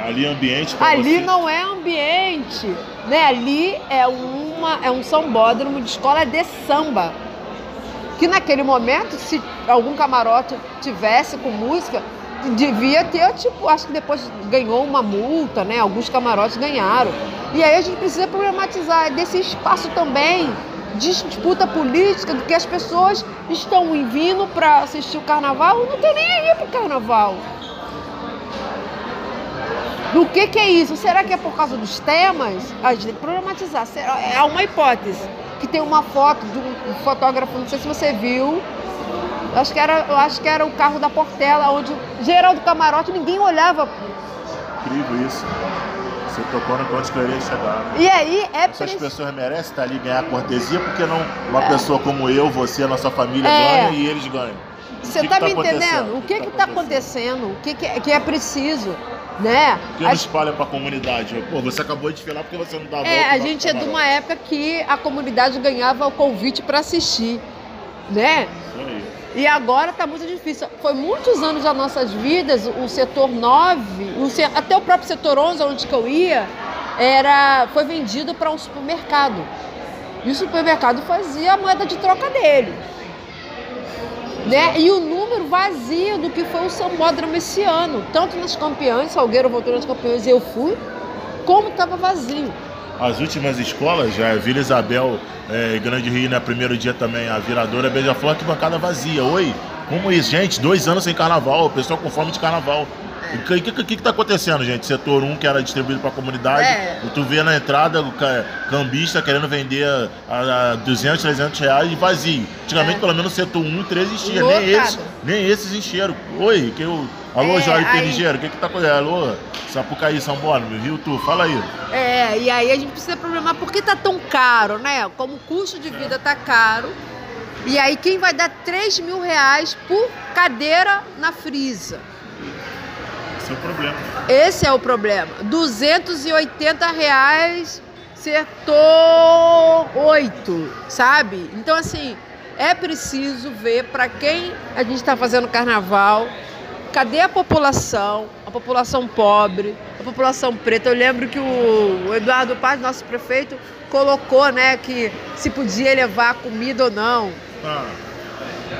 Ali é ambiente Ali você. não é ambiente. Né? Ali é, uma, é um sambódromo de escola de samba. Que naquele momento, se algum camarote tivesse com música, devia ter, tipo, acho que depois ganhou uma multa, né? Alguns camarotes ganharam. E aí a gente precisa problematizar desse espaço também disputa política do que as pessoas estão vindo para assistir o carnaval não tem nem aí para o carnaval. Do que, que é isso? Será que é por causa dos temas? A gente tem que problematizar. É uma hipótese. Que tem uma foto de um fotógrafo, não sei se você viu. Acho que era, acho que era o carro da Portela, onde Geraldo Camarote ninguém olhava. Incrível isso. Você tocou no ponto iria chegar. E aí é Essas pessoas merecem estar ali e ganhar cortesia, porque não uma é. pessoa como eu, você, a nossa família é. ganha e eles ganham. Você está tá me entendendo? O que está tá acontecendo? O que, que, é, que é preciso? Né? Que não espalha para a comunidade. Pô, você acabou de falar porque você não dá. É, a gente é de uma época que a comunidade ganhava o convite para assistir, né? Isso aí. E agora está muito difícil. Foi muitos anos das nossas vidas, o setor 9, o até o próprio setor 11, onde que eu ia, era, foi vendido para um supermercado. E o supermercado fazia a moeda de troca dele. Né? E o número vazio do que foi o Sambódromo esse ano. Tanto nas campeãs, Salgueiro voltou nas campeãs e eu fui, como estava vazio. As últimas escolas, já Vila Isabel, é, Grande Rio, né? Primeiro dia também, a Viradora, Beija-Flor, que bancada vazia. Oi, como isso? Gente, dois anos sem carnaval, o pessoal com fome de carnaval. O que, que, que, que tá acontecendo, gente? Setor 1 que era distribuído para a comunidade, é. tu vê na entrada o cambista querendo vender a, a 200, 300 reais e vazio. Antigamente, é. pelo menos, setor 1 e 3 enchia. Nem esses, nem esses encheram. Oi, que eu. Alô, é, Jorge aí... o que que tá acontecendo? Alô, Sapucaí, São Paulo, Rio Tu, fala aí. É, e aí a gente precisa problemar por que tá tão caro, né? Como o custo de vida tá caro. E aí quem vai dar 3 mil reais por cadeira na frisa? Esse é o problema. Esse é o problema. 280 reais setor 8, sabe? Então, assim, é preciso ver para quem a gente está fazendo carnaval, cadê a população, a população pobre, a população preta. Eu lembro que o Eduardo Paz, nosso prefeito, colocou, né, que se podia levar comida ou não. Ah.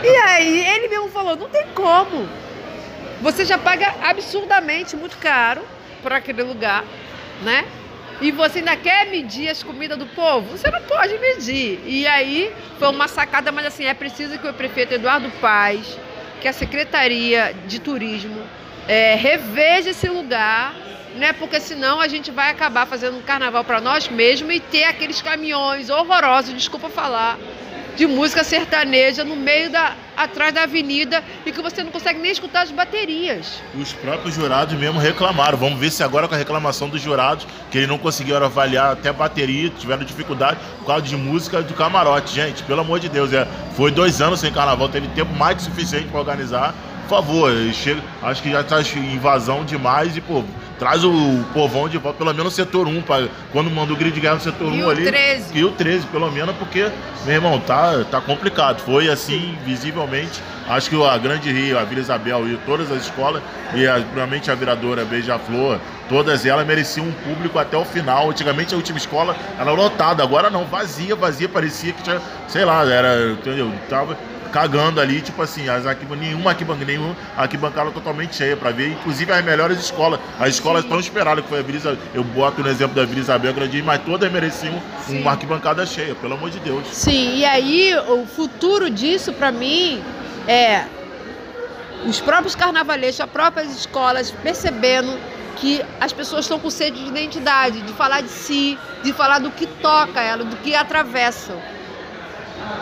E aí ele mesmo falou, não tem como. Você já paga absurdamente muito caro para aquele lugar, né? E você ainda quer medir as comidas do povo? Você não pode medir. E aí foi uma sacada, mas assim, é preciso que o prefeito Eduardo Paz, que a Secretaria de Turismo, é, reveja esse lugar né? Porque senão a gente vai acabar fazendo um carnaval para nós mesmos e ter aqueles caminhões horrorosos, desculpa falar, de música sertaneja no meio da atrás da avenida e que você não consegue nem escutar as baterias. Os próprios jurados mesmo reclamaram. Vamos ver se agora com a reclamação dos jurados, que eles não conseguiram avaliar até bateria, tiveram dificuldade por causa de música do camarote. Gente, pelo amor de Deus, é, foi dois anos sem carnaval, teve tempo mais que suficiente para organizar. Por favor, chega, acho que já está invasão demais e, pô, traz o povão de volta, pelo menos o setor 1, pra, quando manda o grid de guerra no setor e 1 ali. 13. E o 13, pelo menos, porque, meu irmão, tá, tá complicado. Foi assim, visivelmente. Acho que a Grande Rio, a Vila Isabel e todas as escolas, e a, realmente a viradora Beija-Flor, todas elas mereciam um público até o final. Antigamente a última escola era lotada, agora não, vazia, vazia, parecia que tinha, sei lá, era, entendeu? Tava, cagando ali, tipo assim, as nenhuma arquibancada, nenhuma arquibancada totalmente cheia para ver, inclusive as melhores escolas. As escolas tão esperadas, que foi a Vila eu boto no exemplo da Vila Isabel Grandinho, mas todas mereciam Sim. uma arquibancada cheia, pelo amor de Deus. Sim, e aí o futuro disso para mim é os próprios carnavalescos, as próprias escolas percebendo que as pessoas estão com sede de identidade, de falar de si, de falar do que toca ela, do que atravessam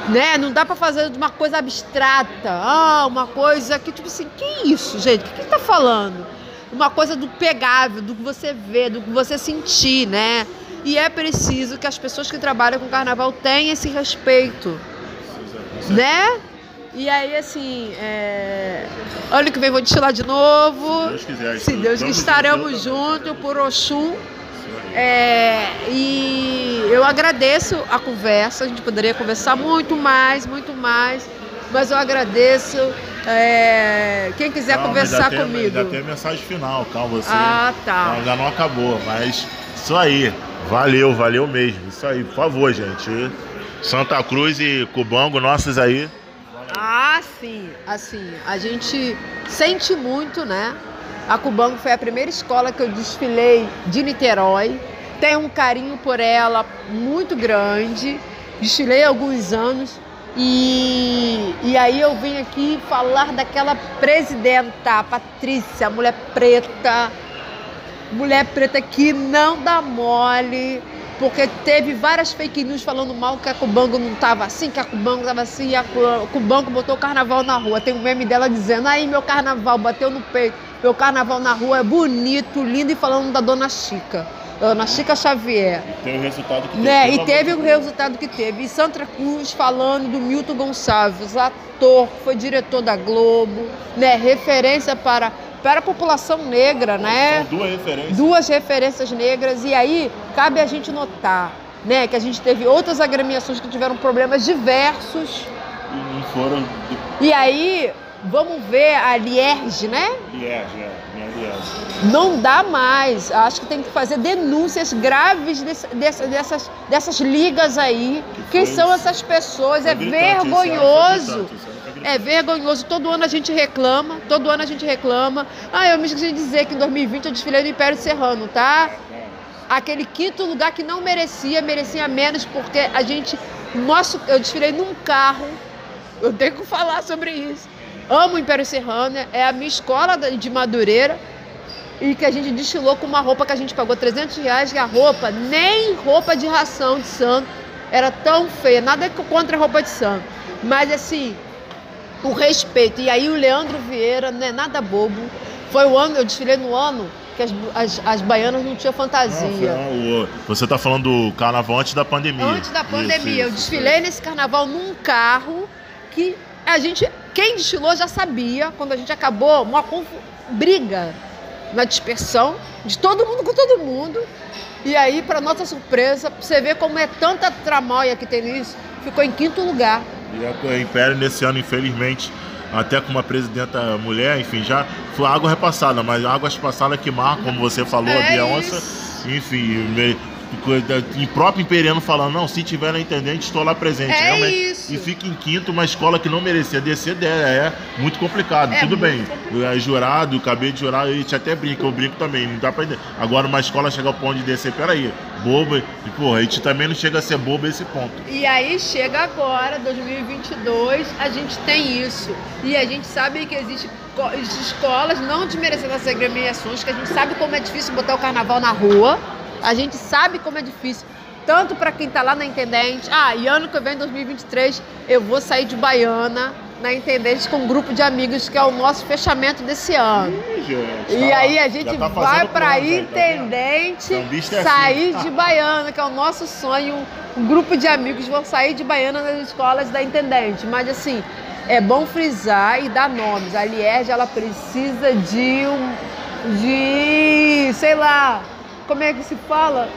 né? Não dá para fazer uma coisa abstrata, ah, uma coisa que tipo assim, que isso, gente? O que, que tá falando? Uma coisa do pegável, do que você vê, do que você sentir, né? E é preciso que as pessoas que trabalham com carnaval tenham esse respeito, né? E aí, assim, é... ano que vem vou desfilar de novo. Se Deus quiser. Se Deus estaremos juntos por Oxum. É, e eu agradeço a conversa, a gente poderia conversar muito mais, muito mais, mas eu agradeço. É, quem quiser calma, conversar tem, comigo. Ainda tem a mensagem final, calma, você. Ah, tá. Ainda não acabou, mas isso aí. Valeu, valeu mesmo. Isso aí, por favor, gente. Santa Cruz e Cubango, nossos aí. Ah, sim. Assim, a gente sente muito, né? A Cubango foi a primeira escola que eu desfilei de Niterói. Tenho um carinho por ela muito grande. Desfilei alguns anos. E, e aí eu vim aqui falar daquela presidenta, Patrícia, mulher preta. Mulher preta que não dá mole porque teve várias fake news falando mal que a Cubango não estava assim, que a Cubango estava assim, e a Cubango botou o carnaval na rua. Tem um meme dela dizendo, aí meu carnaval bateu no peito, meu carnaval na rua é bonito, lindo, e falando da Dona Chica. Dona Chica Xavier. E teve o resultado que teve. Né? E teve o resultado que teve. E Santa Cruz falando do Milton Gonçalves, ator, foi diretor da Globo, né? referência para para a população negra, né? São duas referências. Duas referências negras. E aí cabe a gente notar, né, que a gente teve outras agremiações que tiveram problemas diversos. E não foram. E aí, vamos ver a Lierge, né? Lierge, é. Não dá mais. Acho que tem que fazer denúncias graves desse, dessas, dessas ligas aí. Que Quem são essas pessoas? É vergonhoso. É vergonhoso. Todo ano a gente reclama, todo ano a gente reclama. Ah, eu me esqueci de dizer que em 2020 eu desfilei no Império Serrano, tá? Aquele quinto lugar que não merecia, merecia menos, porque a gente. Nosso, eu desfilei num carro. Eu tenho que falar sobre isso. Amo o Império Serrano, é a minha escola de Madureira. E que a gente desfilou com uma roupa que a gente pagou 300 reais, e a roupa, nem roupa de ração de santo, era tão feia. Nada contra a roupa de santo. Mas assim, o respeito. E aí o Leandro Vieira, não é nada bobo. Foi o ano, eu desfilei no ano que as, as, as baianas não tinham fantasia. Não, não, você está falando do carnaval antes da pandemia. Antes da pandemia. Isso, isso, eu desfilei isso. nesse carnaval num carro que a gente, quem desfilou já sabia, quando a gente acabou, uma briga na dispersão de todo mundo com todo mundo. E aí, para nossa surpresa, você vê como é tanta tramóia que tem nisso, ficou em quinto lugar. E o Império nesse ano, infelizmente, até com uma presidenta mulher, enfim, já foi água repassada, mas águas passadas que marcam, como você falou, É a Beyoncé, enfim, e próprio imperiano falando, não, se tiver na intendente, estou lá presente. É Realmente. isso. E fica em quinto, uma escola que não merecia descer dela, é muito complicado. É Tudo muito bem, complicado. é jurado, acabei de jurar, a gente até brinca, eu brinco também, não dá pra entender. Agora uma escola chegar ao ponto de descer, peraí, bobo, e porra, a gente também não chega a ser bobo a esse ponto. E aí chega agora, 2022, a gente tem isso. E a gente sabe que existe co- escolas, não desmerecendo essas agremiações, que a gente sabe como é difícil botar o carnaval na rua. A gente sabe como é difícil. Tanto para quem tá lá na Intendente. Ah, e ano que vem, 2023, eu vou sair de Baiana na Intendente com um grupo de amigos, que é o nosso fechamento desse ano. E aí a gente tá vai para Intendente Sambista é sair assim. de Baiana, que é o nosso sonho. Um grupo de amigos vão sair de Baiana nas escolas da Intendente. Mas assim, é bom frisar e dar nomes. A Lierge, ela precisa de um. de. sei lá. Como é que se fala?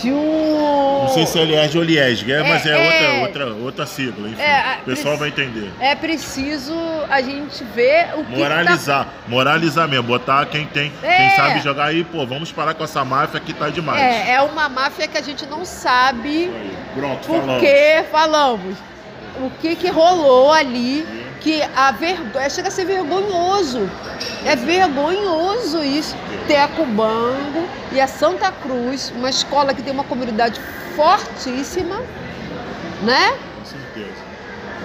De um. Não sei se é Liege ou Liege, é, mas é, é- outra, outra, outra sigla, enfim. É, o pessoal vai entender. É preciso a gente ver o que que tá Moralizar, moralizar mesmo, botar quem tem, É. quem sabe jogar aí, pô, vamos parar com essa máfia que tá demais. É, é uma máfia que a gente não sabe Pronto, falamos. porque falamos. O que que rolou ali que a vergonha chega a ser vergonhoso. É vergonhoso isso. Tecobango e a Santa Cruz, uma escola que tem uma comunidade fortíssima, né? Com certeza.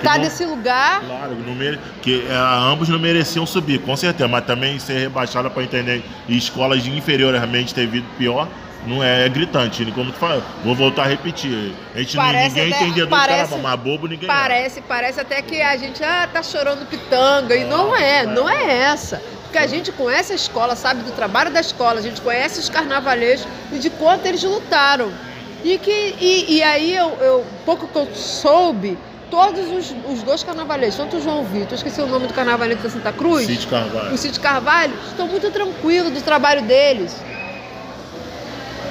Tá não- nesse lugar. Claro, não mere... que é, ambos não mereciam subir, com certeza, mas também ser rebaixada para entender e escolas inferiormente ter vindo pior, não é, é gritante. Como tu fala, vou voltar a repetir. A gente Parece ninguém até- entendedor parece- carnaval, mas bobo ninguém é. Parece, parece até que a gente ah, tá chorando pitanga. E não é, não é essa. Porque a gente conhece a escola, sabe do trabalho da escola, a gente conhece os carnavalescos e de quanto eles lutaram. E, que, e, e aí, eu, eu, pouco que eu soube, todos os, os dois carnavalescos, tanto o João Vitor, esqueci o nome do carnavalesco da Santa Cruz, Cid Carvalho. o Cid Carvalho, estão muito tranquilos do trabalho deles.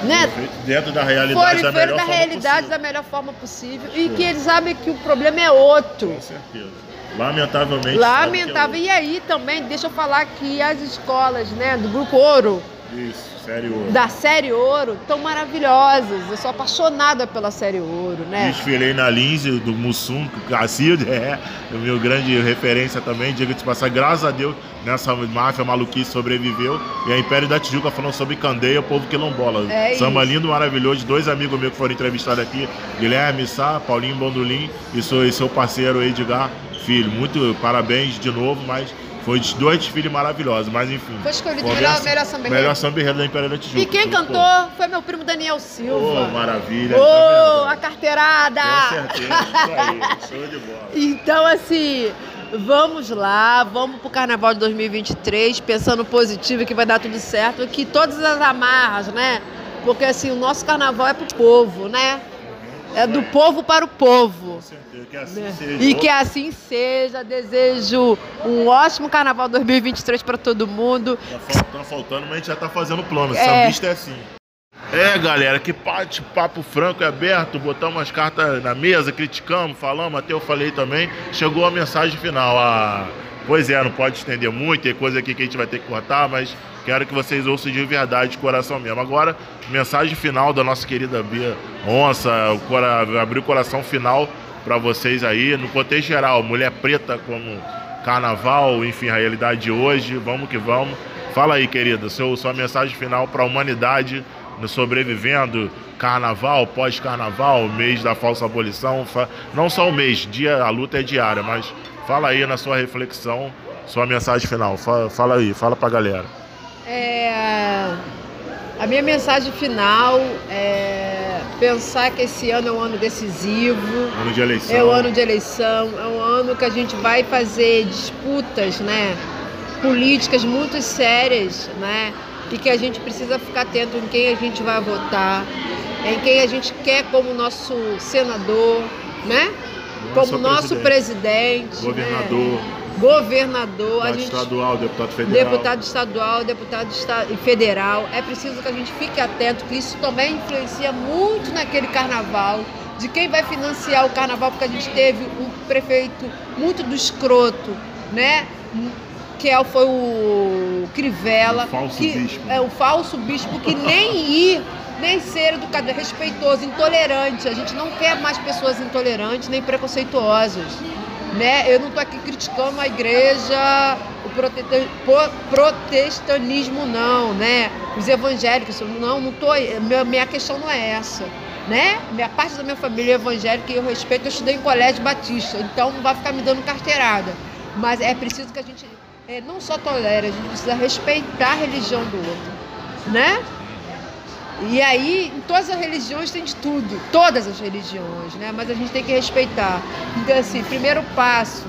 Né? Dentro da realidade da fora melhor da realidade da melhor forma possível. E que eles sabem que o problema é outro. Com certeza. Lamentavelmente. Lamentável. sabe E aí também, deixa eu falar que as escolas, né, do Grupo Ouro, é o- Isso, sério. da série Ouro, estão maravilhosas. Eu sou apaixonada pela série Ouro, né? Desfilei na Linze do Mussum, que o Cacilde é o meu grande referência também. Diga de passar, graças a Deus, nessa máfia maluquice sobreviveu. E a Império da Tijuca falando sobre Candeia, povo quilombola. É Samba isso. lindo, maravilhoso. Dois amigos meus que foram entrevistados aqui, Guilherme Sá, Paulinho Bondolim e seu, e seu parceiro Edgar Filho. Muito parabéns de novo, mas foi de dois desfiles maravilhosos. Mas enfim. Foi escolhido conversa- melhor, melhor samba. Melhor samba da Império da Tijuca. E quem Pô, cantou foi meu primo Daniel Ô, Silva. maravilha. Ô, tá vendo? a carteirada! Com certeza, isso aí, show de bola. Então, assim, vamos lá, vamos pro Carnaval de 2023, pensando positivo que vai dar tudo certo, que todas as amarras, né? Porque, assim, o nosso Carnaval é pro povo, né? É do povo para o povo. Com certeza, que assim né? seja. E que assim seja. Desejo um ótimo Carnaval 2023 para todo mundo. Tá, tá faltando, mas a gente já tá fazendo plano. É. Sambista é assim. É, galera, que bate papo franco e aberto, botamos as cartas na mesa, criticamos, falamos, até eu falei também. Chegou a mensagem final. A... Pois é, não pode estender muito, tem coisa aqui que a gente vai ter que cortar, mas quero que vocês ouçam de verdade, de coração mesmo. Agora, mensagem final da nossa querida Bia Onça, cora... abrir o coração final para vocês aí, no contexto geral, mulher preta como carnaval, enfim, a realidade de hoje, vamos que vamos. Fala aí, querida, seu, sua mensagem final para a humanidade no sobrevivendo, carnaval, pós-carnaval, mês da falsa abolição, não só o mês, dia, a luta é diária, mas fala aí na sua reflexão, sua mensagem final, fala, fala aí, fala pra galera. É, a minha mensagem final é pensar que esse ano é um ano decisivo. Ano de eleição. É o ano de eleição, é um ano que a gente vai fazer disputas, né, políticas muito sérias, né, e que a gente precisa ficar atento em quem a gente vai votar, em quem a gente quer como nosso senador, né, Nosso como nosso presidente, né, governador, governador, a deputado gente estadual, deputado federal. deputado estadual, deputado esta- federal. É preciso que a gente fique atento, que isso também influencia muito naquele carnaval, de quem vai financiar o carnaval, porque a gente teve um prefeito muito do escroto, né? Que é, foi o Crivella. O falso que, bispo. É o falso bispo que nem ir, nem ser educado, é respeitoso, intolerante. A gente não quer mais pessoas intolerantes nem preconceituosas. Né? Eu não estou aqui criticando a igreja, o protestanismo não, né? Os evangélicos, não, não tô, minha, minha questão não é essa né? Minha parte da minha família é evangélica e eu respeito, eu estudei em colégio batista, então não vai ficar me dando carteirada. Mas é preciso que a gente é, não só tolere, a gente precisa respeitar a religião do outro, né? E aí, em todas as religiões tem de tudo, todas as religiões, né? Mas a gente tem que respeitar. Então, assim, primeiro passo,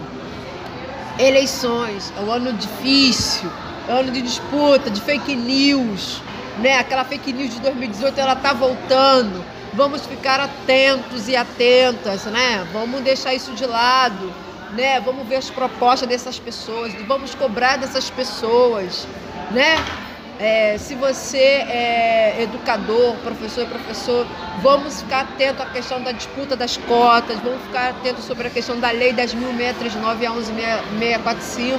eleições, é um ano difícil, é um ano de disputa, de fake news, né? Aquela fake news de 2018, ela tá voltando vamos ficar atentos e atentas, né? Vamos deixar isso de lado, né? Vamos ver as propostas dessas pessoas, vamos cobrar dessas pessoas, né? É, se você é educador, professor professor, vamos ficar atento à questão da disputa das cotas, vamos ficar atento sobre a questão da lei 10.639 a 11.645,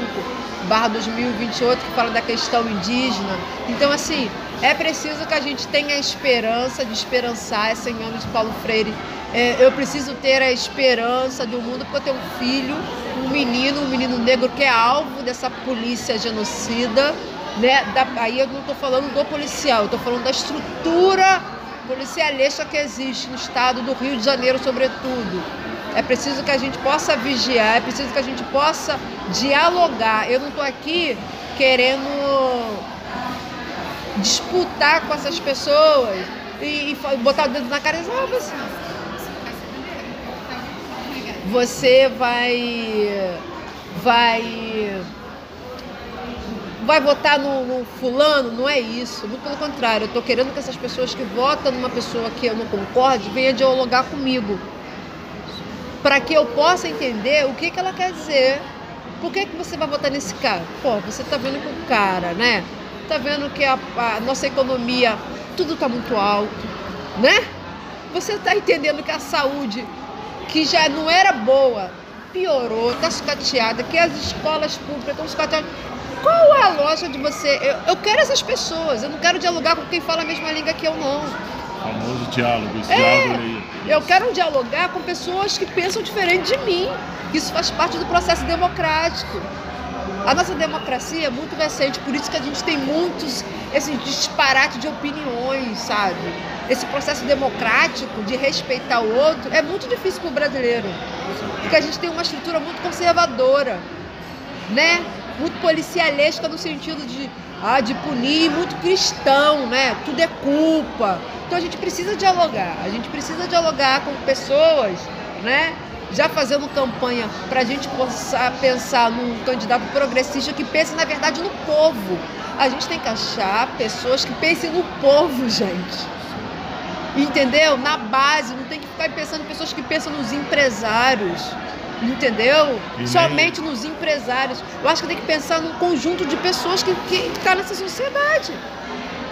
barra 2028, que fala da questão indígena. Então, assim, é preciso que a gente tenha a esperança de esperançar, esse nome de Paulo Freire. É, eu preciso ter a esperança do mundo, porque eu tenho um filho, um menino, um menino negro que é alvo dessa polícia genocida. Né? Da, aí eu não estou falando do policial, eu estou falando da estrutura policialista que existe no estado do Rio de Janeiro, sobretudo. É preciso que a gente possa vigiar, é preciso que a gente possa dialogar. Eu não estou aqui querendo disputar com essas pessoas e, e botar o dedo na cara e dizer, ah, você, você vai vai vai votar no, no, fulano, não é isso. Muito pelo contrário, eu estou querendo que essas pessoas que votam numa pessoa que eu não concorde venham dialogar comigo. Para que eu possa entender o que, que ela quer dizer. Por que, que você vai votar nesse cara? Pô, você está vendo que o cara, né? está vendo que a, a, nossa economia, tudo está muito alto, né? Você está entendendo que a saúde, que já não era boa, piorou, está sucateada, que as escolas públicas estão sucateadas. Qual é a lógica de você? Eu, eu quero essas pessoas, eu não quero dialogar com quem fala a mesma língua que eu, não. O famoso diálogo, esse é, diálogo aí. Eu quero dialogar com pessoas que pensam diferente de mim. Isso faz parte do processo democrático. A nossa democracia é muito recente, por isso que a gente tem muitos esse disparate de opiniões, sabe? Esse processo democrático de respeitar o outro é muito difícil para o brasileiro, porque a gente tem uma estrutura muito conservadora, né? Muito policialesca no sentido de, ah, de punir, muito cristão, né? Tudo é culpa. Então a gente precisa dialogar, a gente precisa dialogar com pessoas, né? já fazendo campanha para a gente possa pensar num candidato progressista que pense, na verdade, no povo. A gente tem que achar pessoas que pensem no povo, gente. Entendeu? Na base, não tem que ficar pensando em pessoas que pensam nos empresários. Entendeu? Somente nos empresários. Eu acho que tem que pensar num conjunto de pessoas que está nessa sociedade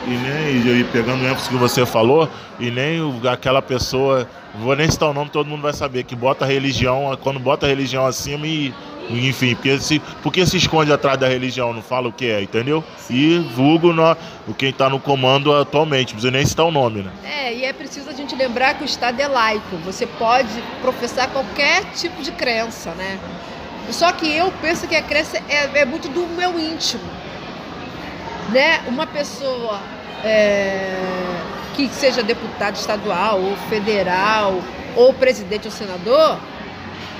e nem, e pegando o ênfase que você falou, e nem aquela pessoa, vou nem citar o nome, todo mundo vai saber, que bota a religião, quando bota a religião acima e. Enfim, porque se, porque se esconde atrás da religião, não fala o que é, entendeu? E vulgo no, quem está no comando atualmente, não precisa nem citar o nome, né? É, e é preciso a gente lembrar que o Estado é laico, você pode professar qualquer tipo de crença, né? Só que eu penso que a crença é, é muito do meu íntimo né, uma pessoa é, que seja deputado estadual ou federal ou presidente ou senador,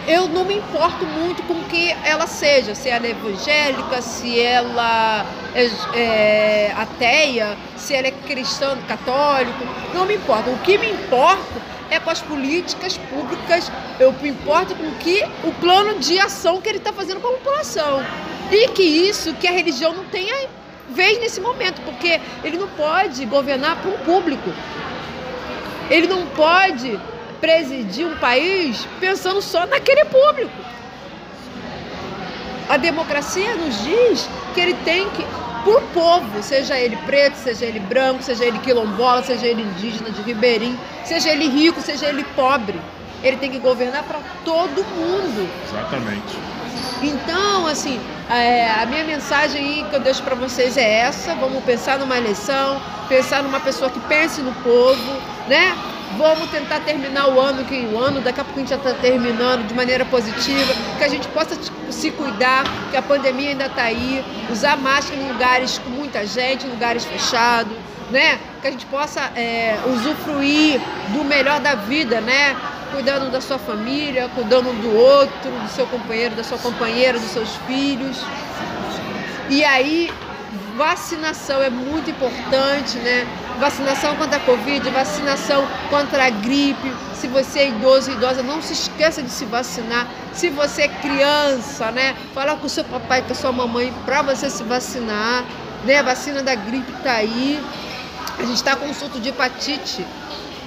eu não me importo muito com que ela seja, se ela é evangélica, se ela é, é ateia, se ela é cristã, católico, não me importa. O que me importa é com as políticas públicas, eu me importo com que o plano de ação que ele está fazendo com a população. E que isso, que a religião não tenha vez nesse momento, porque ele não pode governar para um público. Ele não pode presidir um país pensando só naquele público. A democracia nos diz que ele tem que, por povo, seja ele preto, seja ele branco, seja ele quilombola, seja ele indígena de ribeirinho, seja ele rico, seja ele pobre, ele tem que governar para todo mundo. Exatamente. Então, assim, é, a minha mensagem aí que eu deixo para vocês é essa: vamos pensar numa eleição, pensar numa pessoa que pense no povo, né? Vamos tentar terminar o ano, que o ano daqui a pouco a gente já está terminando de maneira positiva, que a gente possa se cuidar, que a pandemia ainda está aí, usar máscara em lugares com muita gente, em lugares fechados, né? Que a gente possa é, usufruir do melhor da vida, né? Cuidando da sua família, cuidando do outro, do seu companheiro, da sua companheira, dos seus filhos. E aí, vacinação é muito importante, né? Vacinação contra a Covid, vacinação contra a gripe. Se você é idoso idosa, não se esqueça de se vacinar. Se você é criança, né? Fala com o seu papai, com a sua mamãe para você se vacinar. Né? A vacina da gripe está aí. A gente está com um surto de hepatite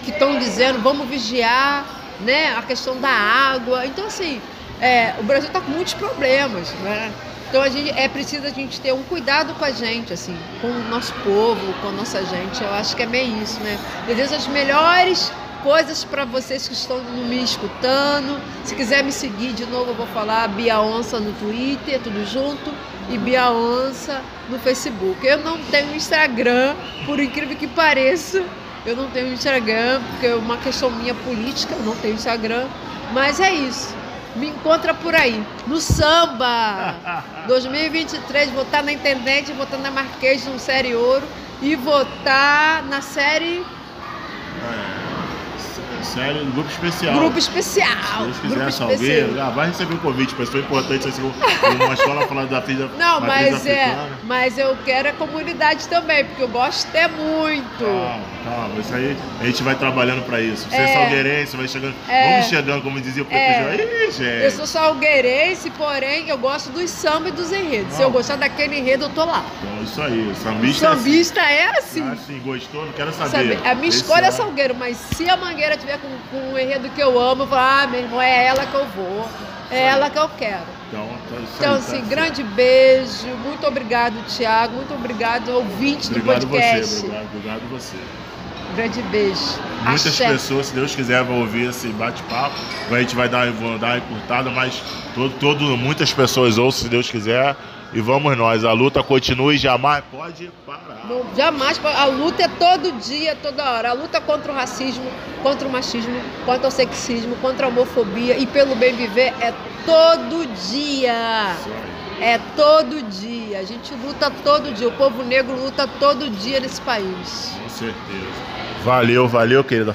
que estão dizendo, vamos vigiar, né? A questão da água. Então, assim, é, o Brasil está com muitos problemas, né? Então a gente, é preciso a gente ter um cuidado com a gente, assim, com o nosso povo, com a nossa gente. Eu acho que é meio isso, né? Eu desejo as melhores coisas para vocês que estão me escutando. Se quiser me seguir de novo, eu vou falar Bia Onça no Twitter, tudo junto, e Bia Onça no Facebook. Eu não tenho Instagram, por incrível que pareça. Eu não tenho Instagram, porque é uma questão minha política, eu não tenho Instagram. Mas é isso. Me encontra por aí, no samba. 2023, vou estar na Intendente, vou estar na Marquês no Série Ouro e vou estar na série. É, série, grupo especial. Grupo especial. Se Deus quiser, Salgueiro, ah, vai receber um convite, pessoa importante, assim, uma escola falando da filha Não, mas é, africana. mas eu quero a comunidade também, porque eu gosto é muito. Calma, calma, isso aí a gente vai trabalhando pra isso. Você é, É. salgueirense, vai chegando. É. Vamos chegando, como dizia o É. Pepe Ih, gente. Eu sou salgueirense, porém eu gosto dos samba e dos enredos. Se eu gostar daquele enredo, eu tô lá. Então, isso aí, o sambista. Sambista é É assim. assim. assim, gostou? Não quero saber. Sabe? A minha Esse escolha é ano- Salgueiro, mas se a Mangueira tiver com, com um enredo que eu amo, falo, ah, meu irmão, é ela que eu vou, é ela que eu quero. Então, tá isso Então, aí, assim, tá grande beijo, muito obrigado, Tiago, muito obrigado, ouvinte do Obrigado podcast. você, obrigado, obrigado você. Grande beijo. Muitas Axé. pessoas, se Deus quiser, vão ouvir esse bate-papo. A gente vai dar, vou dar uma encurtada, mas todo, todo, muitas pessoas ouçam, se Deus quiser. E vamos nós. A luta continua e jamais pode parar. Não, jamais. A luta é todo dia, toda hora. A luta contra o racismo, contra o machismo, contra o sexismo, contra a homofobia e pelo bem viver é todo dia. É todo dia. A gente luta todo dia. O povo negro luta todo dia nesse país. Com certeza. Valeu, valeu, querida.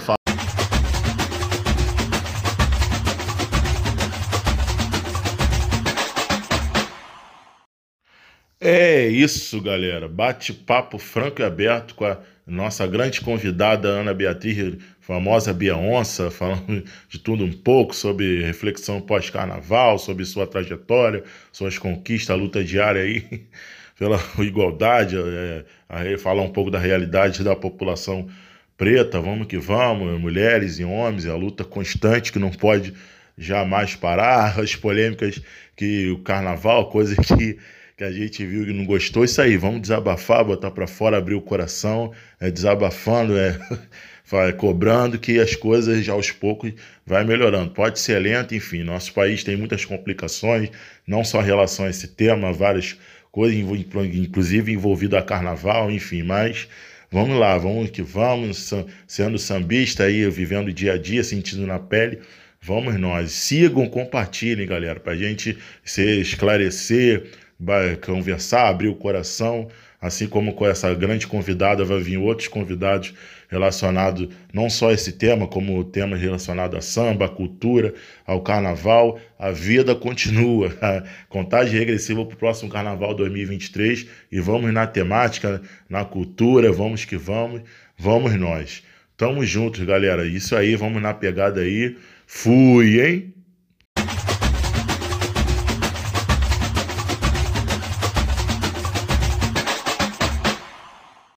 É isso, galera. Bate-papo franco e aberto com a nossa grande convidada Ana Beatriz, famosa Bia Onça, falando de tudo um pouco sobre reflexão pós-carnaval, sobre sua trajetória, suas conquistas, a luta diária aí pela igualdade, é, falar um pouco da realidade da população preta, vamos que vamos, mulheres e homens, a luta constante que não pode jamais parar, as polêmicas que o carnaval, coisa que, que a gente viu e não gostou, isso aí, vamos desabafar, botar para fora, abrir o coração, é, desabafando, é, cobrando que as coisas já aos poucos vai melhorando. Pode ser lento, enfim, nosso país tem muitas complicações, não só em relação a esse tema, várias coisas, inclusive envolvido a carnaval, enfim, mas vamos lá, vamos que vamos, sendo sambista aí, vivendo dia a dia, sentindo na pele, vamos nós. Sigam, compartilhem, galera, pra gente se esclarecer, conversar, abrir o coração, assim como com essa grande convidada, vai vir outros convidados relacionados não só a esse tema, como temas relacionados a samba, à cultura, ao carnaval. A vida continua. Contagem regressiva para o próximo carnaval 2023 e vamos na temática, na cultura, vamos que vamos, vamos nós. Tamo juntos, galera. Isso aí, vamos na pegada aí. Fui, hein?